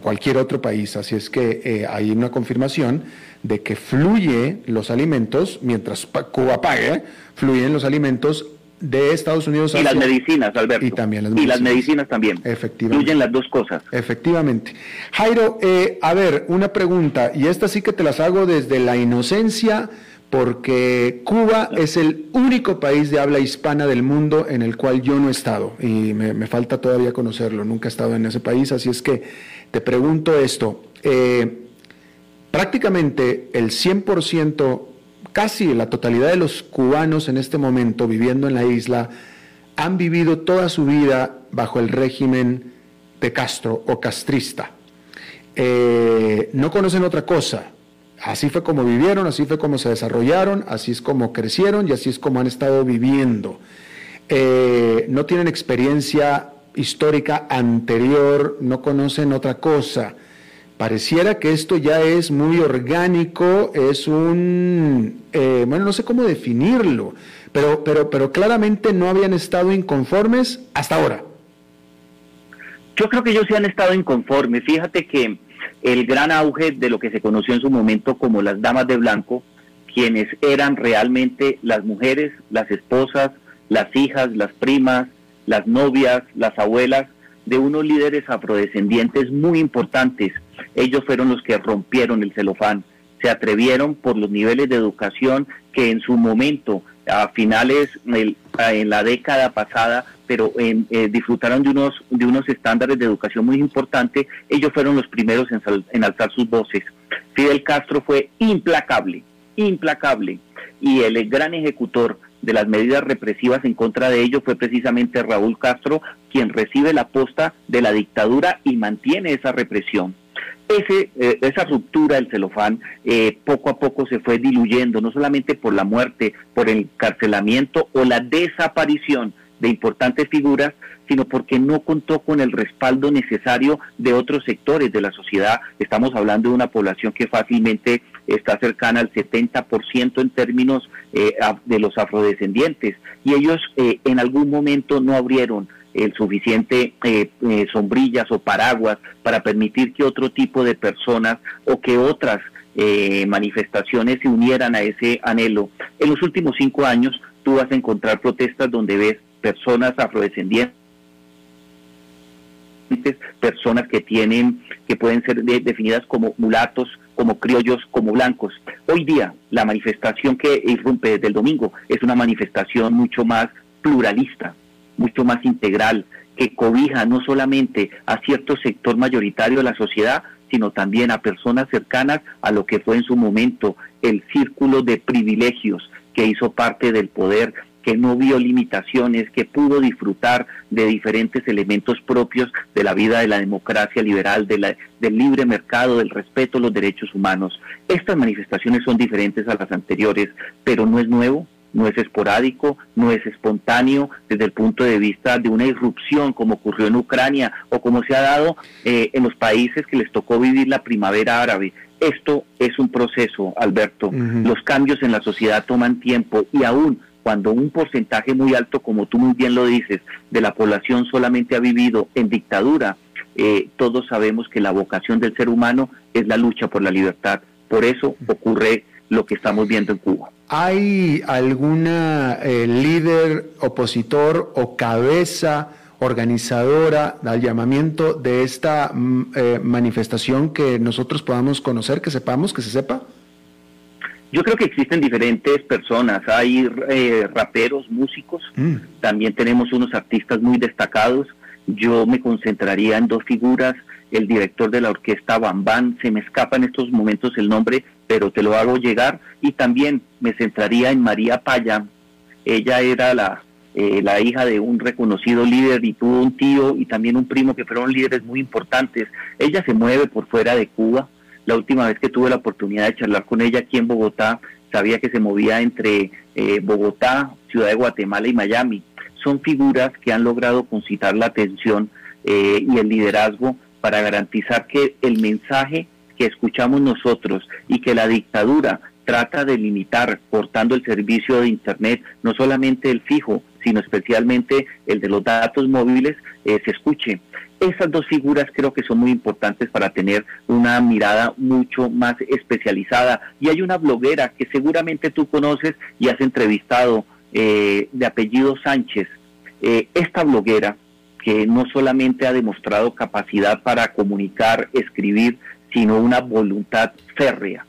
cualquier otro país. Así es que eh, hay una confirmación de que fluye los alimentos, mientras Cuba pague, fluyen los alimentos de Estados Unidos y las medicinas, Alberto. Y también las medicinas. Y las medicinas también. Efectivamente. Fluyen las dos cosas. Efectivamente. Jairo, a ver, una pregunta, y esta sí que te las hago desde la inocencia porque Cuba es el único país de habla hispana del mundo en el cual yo no he estado y me, falta todavía conocerlo, nunca he estado en ese país, así es que te pregunto esto, eh, prácticamente el 100%, casi la totalidad de los cubanos en este momento viviendo en la isla han vivido toda su vida bajo el régimen de Castro o castrista. Eh, no conocen otra cosa, Así fue como vivieron, así fue como se desarrollaron, así es como crecieron y así es como han estado viviendo. Eh, no tienen experiencia histórica anterior, no conocen otra cosa. Pareciera que esto ya es muy orgánico, es un, eh, bueno, no sé cómo definirlo, pero, pero, pero claramente no habían estado inconformes hasta ahora. Yo creo que ellos sí han estado inconformes. Fíjate que el gran auge de lo que se conoció en su momento como las damas de blanco, quienes eran realmente las mujeres, las esposas, las hijas, las primas, las novias, las abuelas de unos líderes afrodescendientes muy importantes. Ellos fueron los que rompieron el celofán, se atrevieron por los niveles de educación que en su momento, a finales, en la década pasada, pero eh, disfrutaron de unos, de unos estándares de educación muy importantes, ellos fueron los primeros en, en alzar sus voces. Fidel Castro fue implacable, implacable y el gran ejecutor de las medidas represivas en contra de ello fue precisamente Raúl Castro, quien recibe la posta de la dictadura y mantiene esa represión. Ese, eh, esa ruptura del celofán eh, poco a poco se fue diluyendo, no solamente por la muerte, por el encarcelamiento o la desaparición de importantes figuras, sino porque no contó con el respaldo necesario de otros sectores de la sociedad. Estamos hablando de una población que fácilmente está cercana al 70% en términos eh, de los afrodescendientes y ellos eh, en algún momento no abrieron el suficiente eh, sombrillas o paraguas para permitir que otro tipo de personas o que otras manifestaciones se unieran a ese anhelo. En los últimos cinco años tú vas a encontrar protestas donde ves personas afrodescendientes personas que tienen, que pueden ser definidas como mulatos, como criollos, como blancos. Hoy día, la manifestación que irrumpe desde el domingo es una manifestación mucho más pluralista, mucho más integral, que cobija no solamente a cierto sector mayoritario de la sociedad, sino también a personas cercanas a lo que fue en su momento el círculo de privilegios que hizo parte del poder que no vio limitaciones, que pudo disfrutar de diferentes elementos propios de la vida de la democracia liberal, de la, del libre mercado, del respeto a los derechos humanos. Estas manifestaciones son diferentes a las anteriores, pero no es nuevo, no es esporádico, no es espontáneo desde el punto de vista de una irrupción como ocurrió en Ucrania o como se ha dado eh, en los países que les tocó vivir la primavera árabe. Esto es un proceso, Alberto. Los cambios en la sociedad toman tiempo y aún cuando un porcentaje muy alto, como tú muy bien lo dices, de la población solamente ha vivido en dictadura, eh, todos sabemos que la vocación del ser humano es la lucha por la libertad. Por eso ocurre lo que estamos viendo en Cuba. ¿Hay alguna eh, líder opositor o cabeza organizadora al llamamiento de esta mm, eh, manifestación que nosotros podamos conocer, que sepamos, que se sepa? Yo creo que existen diferentes personas, hay eh, raperos, músicos, mm. también tenemos unos artistas muy destacados. Yo me concentraría en dos figuras, el director de la orquesta Bambán, se me escapa en estos momentos el nombre, pero te lo hago llegar, y también me centraría en María Paya. Ella era la, eh, la hija de un reconocido líder y tuvo un tío y también un primo que fueron líderes muy importantes. Ella se mueve por fuera de Cuba, la última vez que tuve la oportunidad de charlar con ella aquí en Bogotá, sabía que se movía entre eh, Bogotá, Ciudad de Guatemala y Miami. Son figuras que han logrado concitar la atención eh, y el liderazgo para garantizar que el mensaje que escuchamos nosotros y que la dictadura trata de limitar cortando el servicio de Internet, no solamente el fijo, sino especialmente el de los datos móviles, eh, se escuche. Esas dos figuras creo que son muy importantes para tener una mirada mucho más especializada. Y hay una bloguera que seguramente tú conoces y has entrevistado eh, de apellido Sánchez. Eh, esta bloguera que no solamente ha demostrado capacidad para comunicar, escribir, sino una voluntad férrea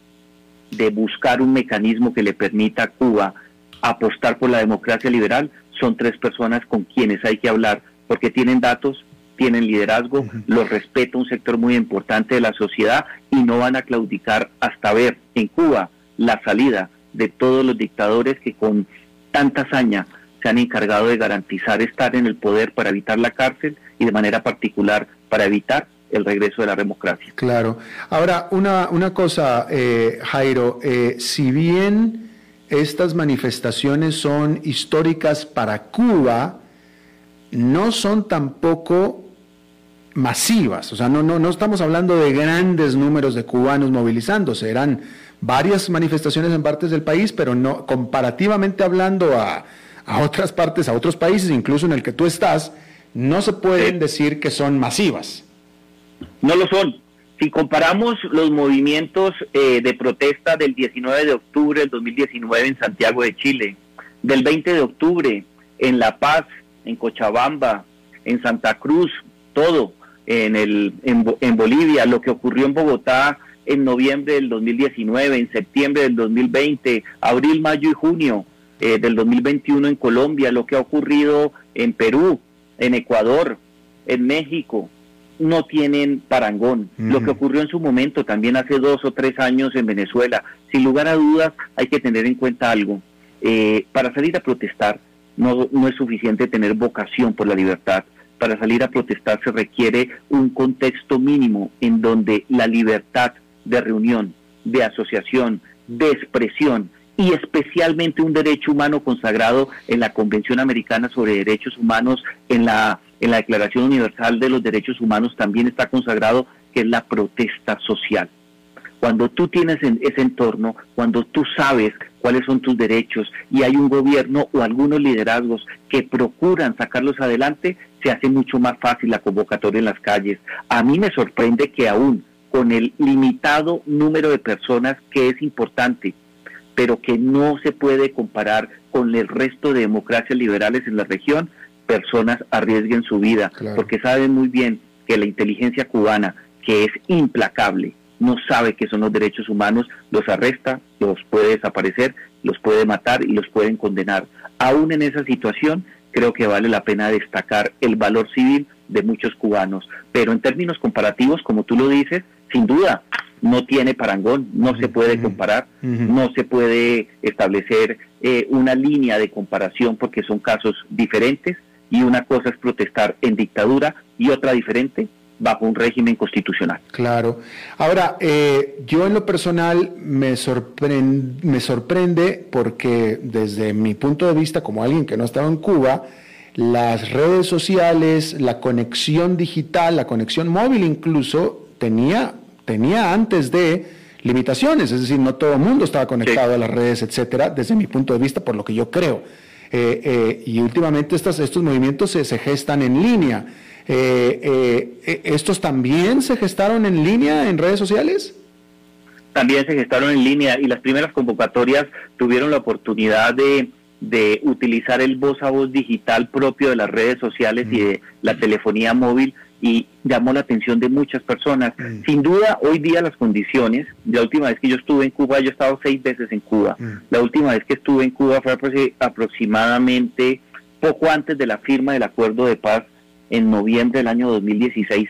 de buscar un mecanismo que le permita a Cuba apostar por la democracia liberal, son tres personas con quienes hay que hablar, porque tienen datos, tienen liderazgo, los respeta un sector muy importante de la sociedad y no van a claudicar hasta ver en Cuba la salida de todos los dictadores que con tanta hazaña se han encargado de garantizar estar en el poder para evitar la cárcel y de manera particular para evitar el regreso de la democracia. Claro. Ahora, una, una cosa, eh, Jairo, eh, si bien estas manifestaciones son históricas para Cuba, no son tampoco masivas, o sea, no, no, no estamos hablando de grandes números de cubanos movilizándose, eran varias manifestaciones en partes del país, pero no comparativamente hablando a, a otras partes, a otros países, incluso en el que tú estás, no se pueden decir que son masivas. No lo son. Si comparamos los movimientos eh, de protesta del 19 de octubre del 2019 en Santiago de Chile, del 20 de octubre en La Paz, en Cochabamba, en Santa Cruz, todo, en, el, en, Bolivia, lo que ocurrió en Bogotá en noviembre del 2019, en septiembre del 2020, abril, mayo y junio eh, del 2021 en Colombia, lo que ha ocurrido en Perú, en Ecuador, en México, no tienen parangón. Lo que ocurrió en su momento, también hace dos o tres años en Venezuela, sin lugar a dudas hay que tener en cuenta algo. Eh, para salir a protestar no, no es suficiente tener vocación por la libertad. Para salir a protestar se requiere un contexto mínimo en donde la libertad de reunión, de asociación, de expresión y especialmente un derecho humano consagrado en la Convención Americana sobre Derechos Humanos, en la, en la Declaración Universal de los Derechos Humanos también está consagrado, que es la protesta social. Cuando tú tienes ese entorno, cuando tú sabes cuáles son tus derechos y hay un gobierno o algunos liderazgos que procuran sacarlos adelante, se hace mucho más fácil la convocatoria en las calles. A mí me sorprende que aún con el limitado número de personas que es importante, pero que no se puede comparar con el resto de democracias liberales en la región, personas arriesguen su vida, porque saben muy bien que la inteligencia cubana, que es implacable, no sabe qué son los derechos humanos, los arresta, los puede desaparecer, los puede matar y los pueden condenar. Aún en esa situación, creo que vale la pena destacar el valor civil de muchos cubanos. Pero en términos comparativos, como tú lo dices, sin duda, no tiene parangón, no se puede comparar, no se puede establecer eh, una línea de comparación porque son casos diferentes y una cosa es protestar en dictadura y otra diferente bajo un régimen constitucional. Claro. Ahora, eh, yo en lo personal me, sorprende, me sorprende porque desde mi punto de vista, como alguien que no estaba en Cuba, las redes sociales, la conexión digital, la conexión móvil incluso, tenía, tenía antes de limitaciones, es decir, no todo el mundo estaba conectado a las redes, etcétera, desde mi punto de vista, por lo que yo creo. Eh, eh, y últimamente estos, estos movimientos se, se gestan en línea. Eh, eh, eh, ¿Estos también se gestaron en línea en redes sociales? También se gestaron en línea y las primeras convocatorias tuvieron la oportunidad de, utilizar el voz a voz digital propio de las redes sociales y de la telefonía móvil y llamó la atención de muchas personas. Sin duda, hoy día las condiciones, la última vez que yo estuve en Cuba, yo he estado seis veces en Cuba, la última vez que estuve en Cuba fue aproximadamente poco antes de la firma del acuerdo de paz en noviembre del año 2016,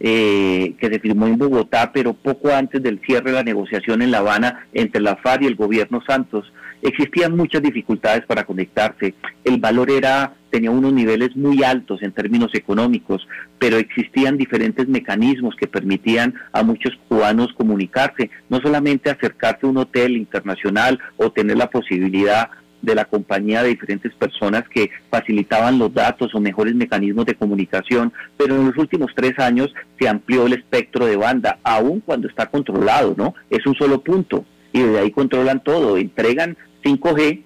eh, que se firmó en Bogotá, pero poco antes del cierre de la negociación en La Habana entre la FARC y el gobierno Santos. Existían muchas dificultades para conectarse. El valor era tenía unos niveles muy altos en términos económicos, pero existían diferentes mecanismos que permitían a muchos cubanos comunicarse, no solamente acercarse a un hotel internacional o tener la posibilidad de la compañía de diferentes personas que facilitaban los datos o mejores mecanismos de comunicación, pero en los últimos tres años se amplió el espectro de banda, aun cuando está controlado, ¿no? Es un solo punto y desde ahí controlan todo, entregan 5G,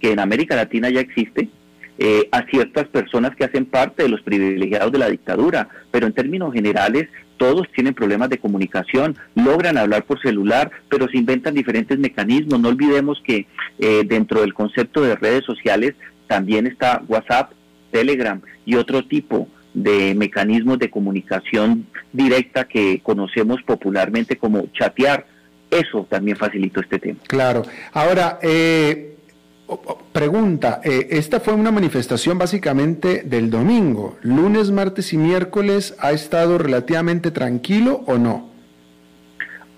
que en América Latina ya existe, eh, a ciertas personas que hacen parte de los privilegiados de la dictadura, pero en términos generales todos tienen problemas de comunicación, logran hablar por celular, pero se inventan diferentes mecanismos. No olvidemos que eh, dentro del concepto de redes sociales también está WhatsApp, Telegram y otro tipo de mecanismos de comunicación directa que conocemos popularmente como chatear. Eso también facilitó este tema. Claro. Ahora, eh, Pregunta, eh, esta fue una manifestación básicamente del domingo. ¿Lunes, martes y miércoles ha estado relativamente tranquilo o no?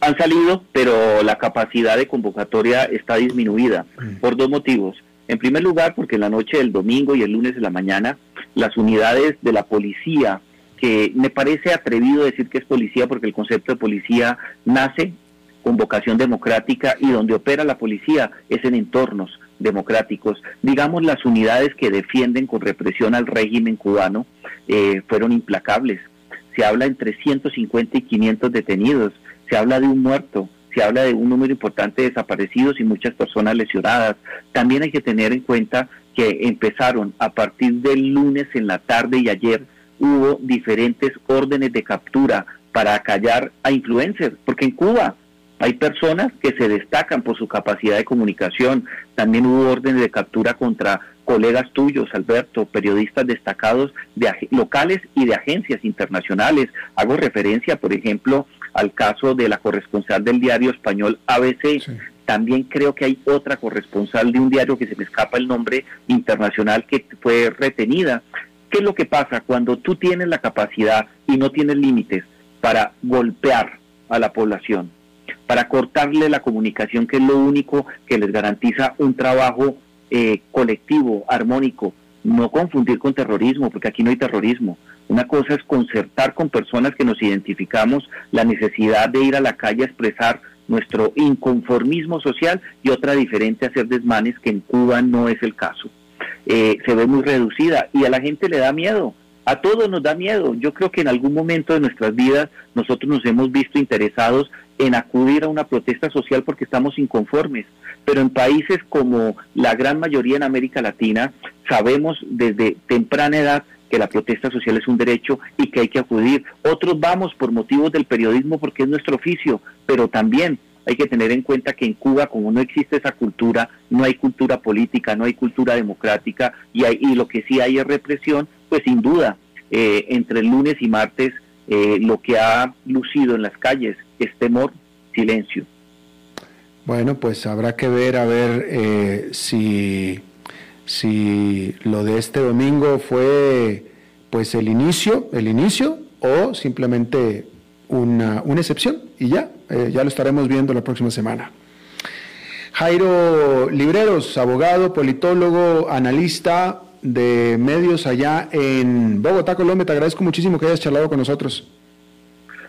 Han salido, pero la capacidad de convocatoria está disminuida mm. por dos motivos. En primer lugar, porque en la noche del domingo y el lunes de la mañana, las unidades de la policía, que me parece atrevido decir que es policía porque el concepto de policía nace con vocación democrática y donde opera la policía es en entornos democráticos. Digamos, las unidades que defienden con represión al régimen cubano eh, fueron implacables. Se habla entre 150 y 500 detenidos, se habla de un muerto, se habla de un número importante de desaparecidos y muchas personas lesionadas. También hay que tener en cuenta que empezaron a partir del lunes en la tarde y ayer hubo diferentes órdenes de captura para callar a influencers, porque en Cuba hay personas que se destacan por su capacidad de comunicación. También hubo órdenes de captura contra colegas tuyos, Alberto, periodistas destacados de locales y de agencias internacionales. Hago referencia, por ejemplo, al caso de la corresponsal del diario español ABC. También creo que hay otra corresponsal de un diario que se me escapa el nombre internacional que fue retenida. ¿Qué es lo que pasa cuando tú tienes la capacidad y no tiene límites para golpear a la población, para cortarle la comunicación, que es lo único que les garantiza un trabajo eh, colectivo, armónico, no confundir con terrorismo, porque aquí no hay terrorismo. Una cosa es concertar con personas que nos identificamos la necesidad de ir a la calle a expresar nuestro inconformismo social y otra diferente hacer desmanes que en Cuba no es el caso. Eh, se ve muy reducida y a la gente le da miedo. A todos nos da miedo. Yo creo que en algún momento de nuestras vidas nosotros nos hemos visto interesados en acudir a una protesta social porque estamos inconformes. Pero en países como la gran mayoría en América Latina, sabemos desde temprana edad que la protesta social es un derecho y que hay que acudir. Otros vamos por motivos del periodismo porque es nuestro oficio, pero también hay que tener en cuenta que en Cuba, como no existe esa cultura, no hay cultura política, no hay cultura democrática y, hay, y lo que sí hay es represión, pues sin duda, eh, entre lunes y martes, eh, lo que ha lucido en las calles es temor, silencio. Bueno, pues habrá que ver a ver eh, si, si lo de este domingo fue pues el inicio, el inicio o simplemente una, una excepción y ya, eh, ya lo estaremos viendo la próxima semana. Jairo Libreros, abogado, politólogo, analista de medios allá en Bogotá, Colombia, te agradezco muchísimo que hayas charlado con nosotros.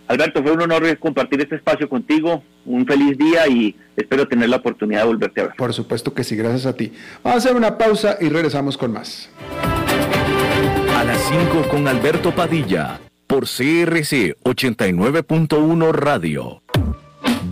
Alberto, fue un honor compartir este espacio contigo. Un feliz día y espero tener la oportunidad de volverte a ver. Por supuesto que sí, gracias a ti. Vamos a hacer una pausa y regresamos con más. A las 5 con Alberto Padilla por CRC 89.1 Radio.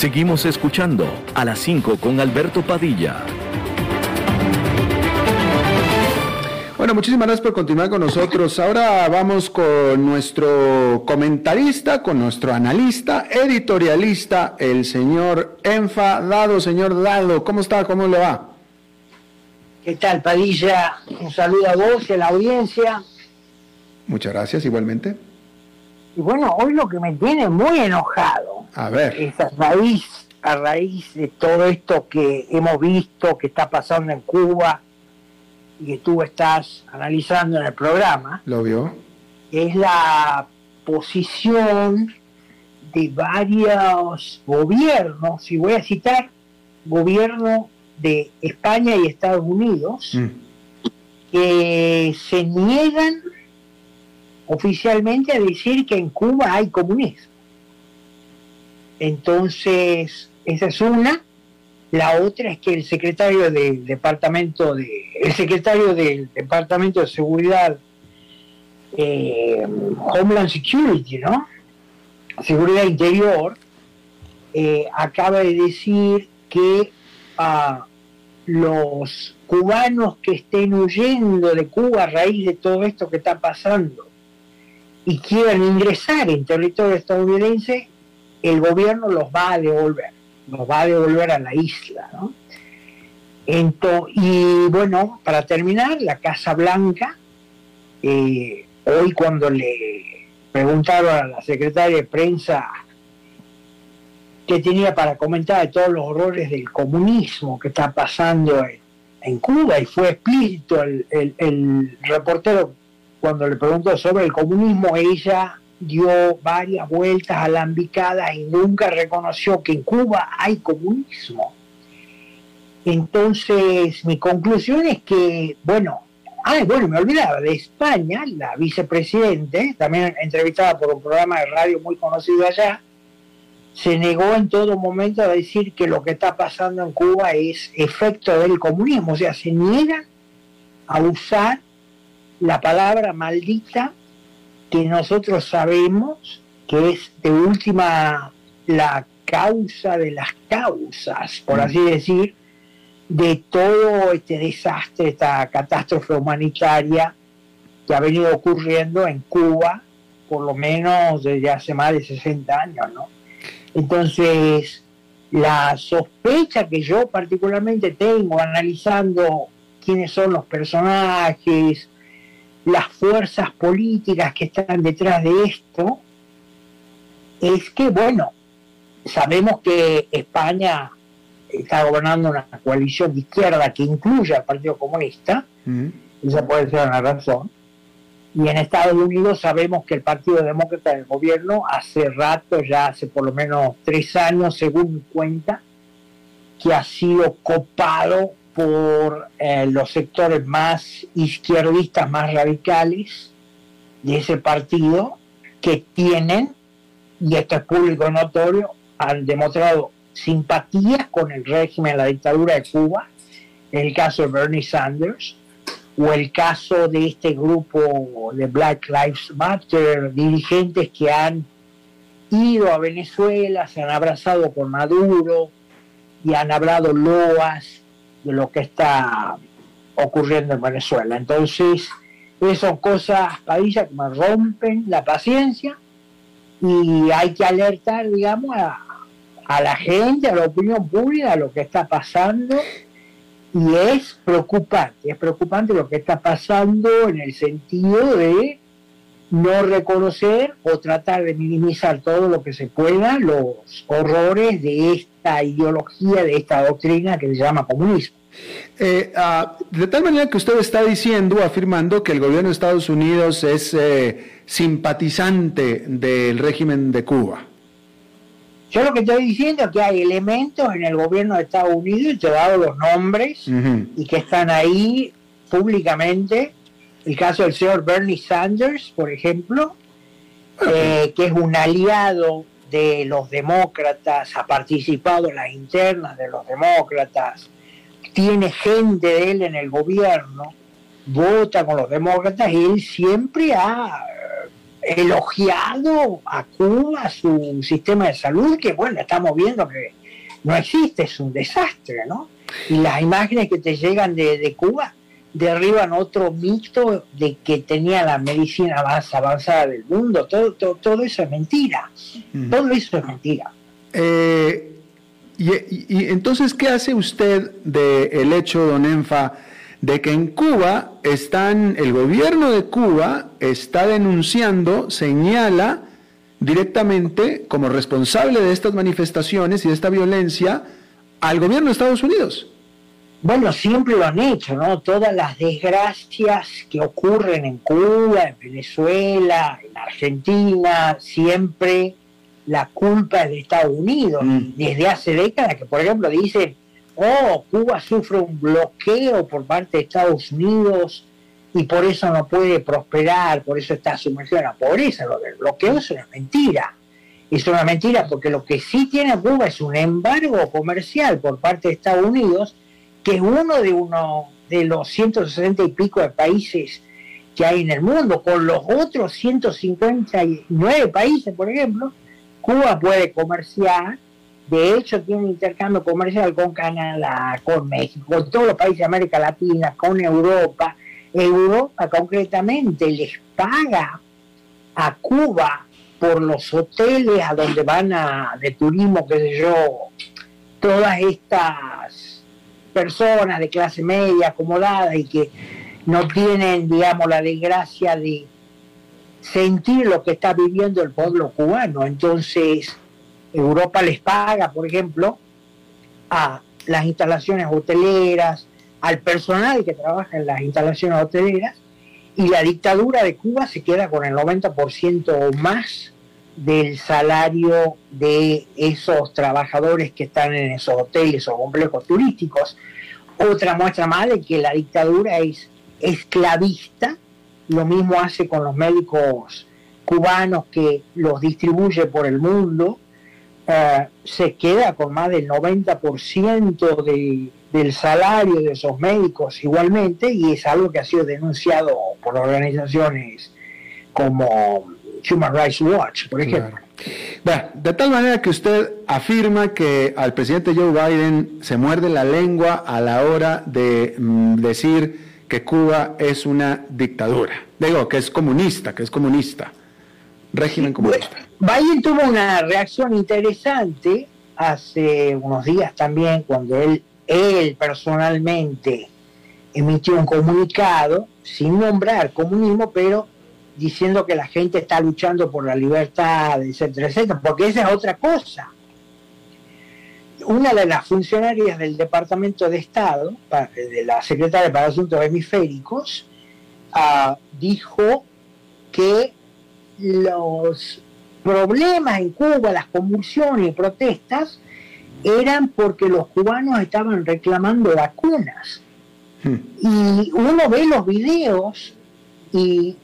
Seguimos escuchando a las 5 con Alberto Padilla. Bueno, muchísimas gracias por continuar con nosotros. Ahora vamos con nuestro comentarista, con nuestro analista, editorialista, el señor Enfa Dado. Señor Dado, ¿cómo está? ¿Cómo le va? ¿Qué tal, Padilla? Un saludo a vos y a la audiencia. Muchas gracias, igualmente. Y bueno, hoy lo que me tiene muy enojado a ver. es a raíz, a raíz de todo esto que hemos visto que está pasando en Cuba y que tú estás analizando en el programa. Lo vio. Es la posición de varios gobiernos, y voy a citar gobierno de España y Estados Unidos, mm. que se niegan oficialmente a decir que en Cuba hay comunismo. Entonces, esa es una. La otra es que el secretario del departamento de el secretario del departamento de seguridad eh, Homeland Security, ¿no? Seguridad Interior eh, acaba de decir que a los cubanos que estén huyendo de Cuba a raíz de todo esto que está pasando y quieran ingresar en territorio estadounidense, el gobierno los va a devolver, los va a devolver a la isla. ¿no? y bueno, para terminar, la Casa Blanca, eh, hoy cuando le preguntaron a la secretaria de prensa qué tenía para comentar de todos los horrores del comunismo que está pasando en, Cuba, y fue explícito el, el reportero cuando le preguntó sobre el comunismo, ella dio varias vueltas alambicadas y nunca reconoció que en Cuba hay comunismo. Entonces, mi conclusión es que, bueno, ah, bueno, me olvidaba, de España, la vicepresidente, también entrevistada por un programa de radio muy conocido allá, se negó en todo momento a decir que lo que está pasando en Cuba es efecto del comunismo, o sea, se niegan a usar la palabra maldita que nosotros sabemos que es de última la causa de las causas, por mm. así decir, de todo este desastre, esta catástrofe humanitaria que ha venido ocurriendo en Cuba por lo menos desde hace más de 60 años, ¿no? Entonces, la sospecha que yo particularmente tengo analizando quiénes son los personajes, las fuerzas políticas que están detrás de esto, es que, bueno, sabemos que España está gobernando una coalición de izquierda que incluye al Partido Comunista, esa puede ser una razón, y en Estados Unidos sabemos que el Partido Demócrata del gobierno hace rato, ya hace por lo menos tres años, según mi cuenta, que ha sido copado por eh, los sectores más izquierdistas, más radicales de ese partido, que tienen, y esto es público notorio, han demostrado simpatías con el régimen, la dictadura de Cuba, en el caso de Bernie Sanders, o el caso de este grupo de Black Lives Matter, dirigentes que han ido a Venezuela, se han abrazado con Maduro y han hablado loas de lo que está ocurriendo en Venezuela. Entonces, esas son cosas, Padilla, que me rompen la paciencia y hay que alertar, digamos, a, a la gente, a la opinión pública, a lo que está pasando y es preocupante, es preocupante lo que está pasando en el sentido de no reconocer o tratar de minimizar todo lo que se pueda los horrores de esta ideología, de esta doctrina que se llama comunismo. Eh, ah, de tal manera que usted está diciendo, afirmando que el gobierno de Estados Unidos es eh, simpatizante del régimen de Cuba. Yo lo que estoy diciendo es que hay elementos en el gobierno de Estados Unidos, y te he dado los nombres, y que están ahí públicamente. El caso del señor Bernie Sanders, por ejemplo, eh, que es un aliado de los demócratas, ha participado en las internas de los demócratas, tiene gente de él en el gobierno, vota con los demócratas y él siempre ha elogiado a Cuba su sistema de salud, que bueno, estamos viendo que no existe, es un desastre, ¿no? Y las imágenes que te llegan de, Cuba derriban otro mito de que tenía la medicina más avanzada del mundo. Todo, todo, eso es mentira. Todo eso es mentira. Eh, y, entonces, ¿qué hace usted del hecho, don Enfa, de que en Cuba están, el gobierno de Cuba está denunciando, señala directamente como responsable de estas manifestaciones y de esta violencia al gobierno de Estados Unidos. Bueno, siempre lo han hecho, ¿no? Todas las desgracias que ocurren en Cuba, en Venezuela, en Argentina, siempre la culpa es de Estados Unidos. Mm. Desde hace décadas que, por ejemplo, dicen oh, Cuba sufre un bloqueo por parte de Estados Unidos y por eso no puede prosperar, por eso está sumergido en la pobreza. Lo del bloqueo es una mentira. Es una mentira porque lo que sí tiene Cuba es un embargo comercial por parte de Estados Unidos, que uno de uno de los 160 y pico de países que hay en el mundo. Con los otros 159 países, por ejemplo, Cuba puede comerciar de hecho, tiene intercambio comercial con Canadá, con México, con todos los países de América Latina, con Europa. Europa concretamente les paga a Cuba por los hoteles a donde van a, de turismo, qué sé yo, todas estas personas de clase media acomodada y que no tienen, digamos, la desgracia de sentir lo que está viviendo el pueblo cubano. Entonces, Europa les paga, por ejemplo, a las instalaciones hoteleras, al personal que trabaja en las instalaciones hoteleras, y la dictadura de Cuba se queda con el 90% o más del salario de esos trabajadores que están en esos hoteles o complejos turísticos. Otra muestra más de que la dictadura es esclavista, lo mismo hace con los médicos cubanos que los distribuye por el mundo, eh, se queda con más del 90% de, del salario de esos médicos igualmente y es algo que ha sido denunciado por organizaciones como Human Rights Watch, por ejemplo. de tal manera que usted afirma que al presidente Joe Biden se muerde la lengua a la hora de mm, decir que Cuba es una dictadura. Digo, que es comunista, que es comunista. régimen comunista. Biden tuvo una reacción interesante hace unos días también cuando él, él personalmente emitió un comunicado sin nombrar comunismo, pero diciendo que la gente está luchando por la libertad, etcétera, etcétera, porque esa es otra cosa. Una de las funcionarias del Departamento de Estado, de la Secretaria para Asuntos Hemisféricos, ah, dijo que los problemas en Cuba, las convulsiones y protestas, eran porque los cubanos estaban reclamando vacunas. Hmm. Y uno ve los videos y,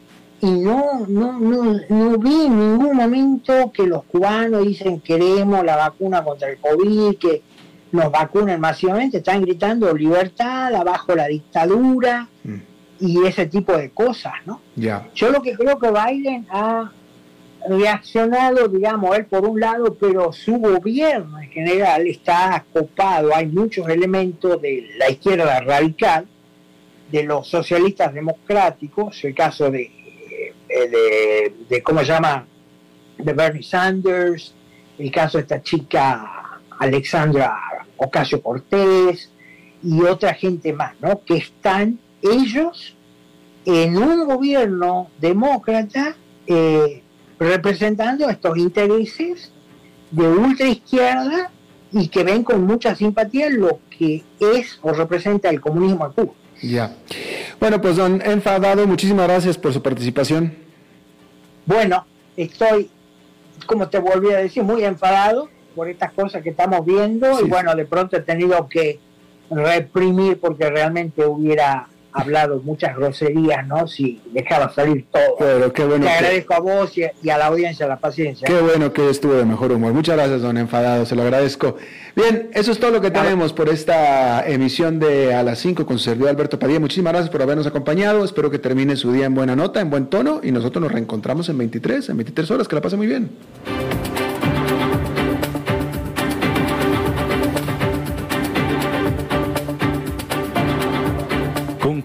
no, no, no, vi en ningún momento que los cubanos dicen queremos la vacuna contra el COVID, que nos vacunen masivamente, están gritando libertad, abajo la dictadura hmm. y ese tipo de cosas, ¿no? Yo lo que creo que Biden ha reaccionado, digamos, él por un lado, pero su gobierno en general está copado. Hay muchos elementos de la izquierda radical, de los socialistas democráticos, el caso de, eh, de, ¿cómo se llama?, de Bernie Sanders, el caso de esta chica Alexandra Ocasio Cortés y otra gente más, ¿no? Que están ellos en un gobierno demócrata eh, representando estos intereses de ultra izquierda y que ven con mucha simpatía lo que es o representa el comunismo en Cuba. Ya. Bueno, pues don Enfadado, muchísimas gracias por su participación. Bueno, estoy, como te volví a decir, muy enfadado por estas cosas que estamos viendo y bueno, de pronto he tenido que reprimir porque realmente hubiera hablado muchas groserías, ¿no? Si dejaba salir todo. Pero qué bueno. Te agradezco a vos y a, la audiencia la paciencia. Qué bueno que estuvo de mejor humor. Muchas gracias, don Enfadado, se lo agradezco. Bien, eso es todo lo que tenemos por esta emisión de A las 5 con su servidor Alberto Padilla. Muchísimas gracias por habernos acompañado. Espero que termine su día en buena nota, en buen tono y nosotros nos reencontramos en 23, en 23 horas. Que la pase muy bien.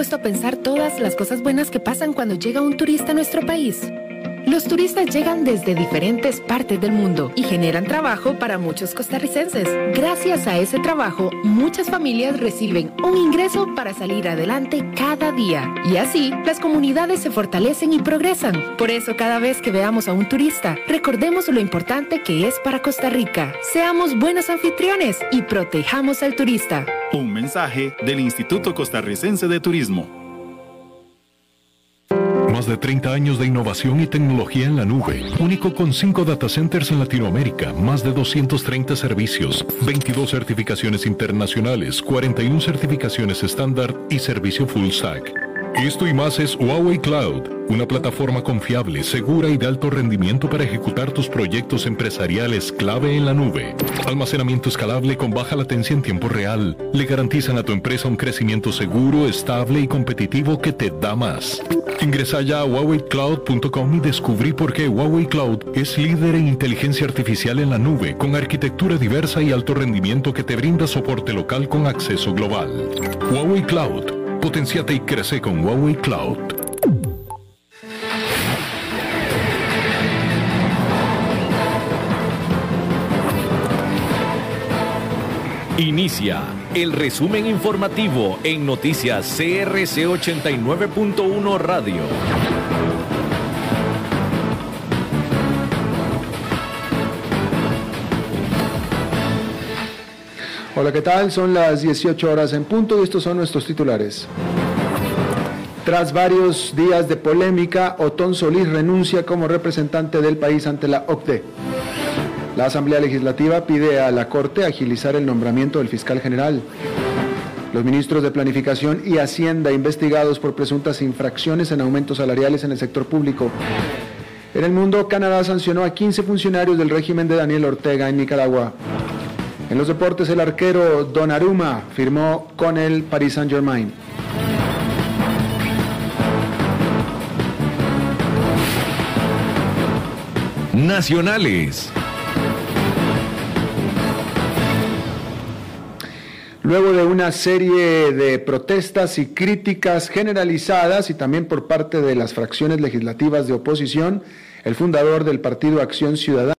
Puesto a pensar todas las cosas buenas que pasan cuando llega un turista a nuestro país? Los turistas llegan desde diferentes partes del mundo y generan trabajo para muchos costarricenses. Gracias a ese trabajo, muchas familias reciben un ingreso para salir adelante cada día. Y así, las comunidades se fortalecen y progresan. Por eso, cada vez que veamos a un turista, recordemos lo importante que es para Costa Rica. Seamos buenos anfitriones y protejamos al turista. Un mensaje del Instituto Costarricense de Turismo. De 30 años de innovación y tecnología en la nube. Único con 5 data centers en Latinoamérica, más de 230 servicios, 22 certificaciones internacionales, 41 certificaciones estándar y servicio full stack. Esto y más es Huawei Cloud, una plataforma confiable, segura y de alto rendimiento para ejecutar tus proyectos empresariales clave en la nube. Almacenamiento escalable con baja latencia en tiempo real. Le garantizan a tu empresa un crecimiento seguro, estable y competitivo que te da más. Ingresa ya a huaweicloud.com y descubrí por qué Huawei Cloud es líder en inteligencia artificial en la nube, con arquitectura diversa y alto rendimiento que te brinda soporte local con acceso global. Huawei Cloud Potenciate y crece con Huawei Cloud. Inicia el resumen informativo en noticias CRC 89.1 Radio. Hola, ¿qué tal? Son las 18 horas en punto y estos son nuestros titulares. Tras varios días de polémica, Otón Solís renuncia como representante del país ante la OCDE. La Asamblea Legislativa pide a la Corte agilizar el nombramiento del fiscal general. Los ministros de Planificación y Hacienda investigados por presuntas infracciones en aumentos salariales en el sector público. En el mundo, Canadá sancionó a 15 funcionarios del régimen de Daniel Ortega en Nicaragua. En los deportes, el arquero Donnarumma firmó con el Paris Saint-Germain. Nacionales. Luego de una serie de protestas y críticas generalizadas y también por parte de las fracciones legislativas de oposición, el fundador del partido Acción Ciudadana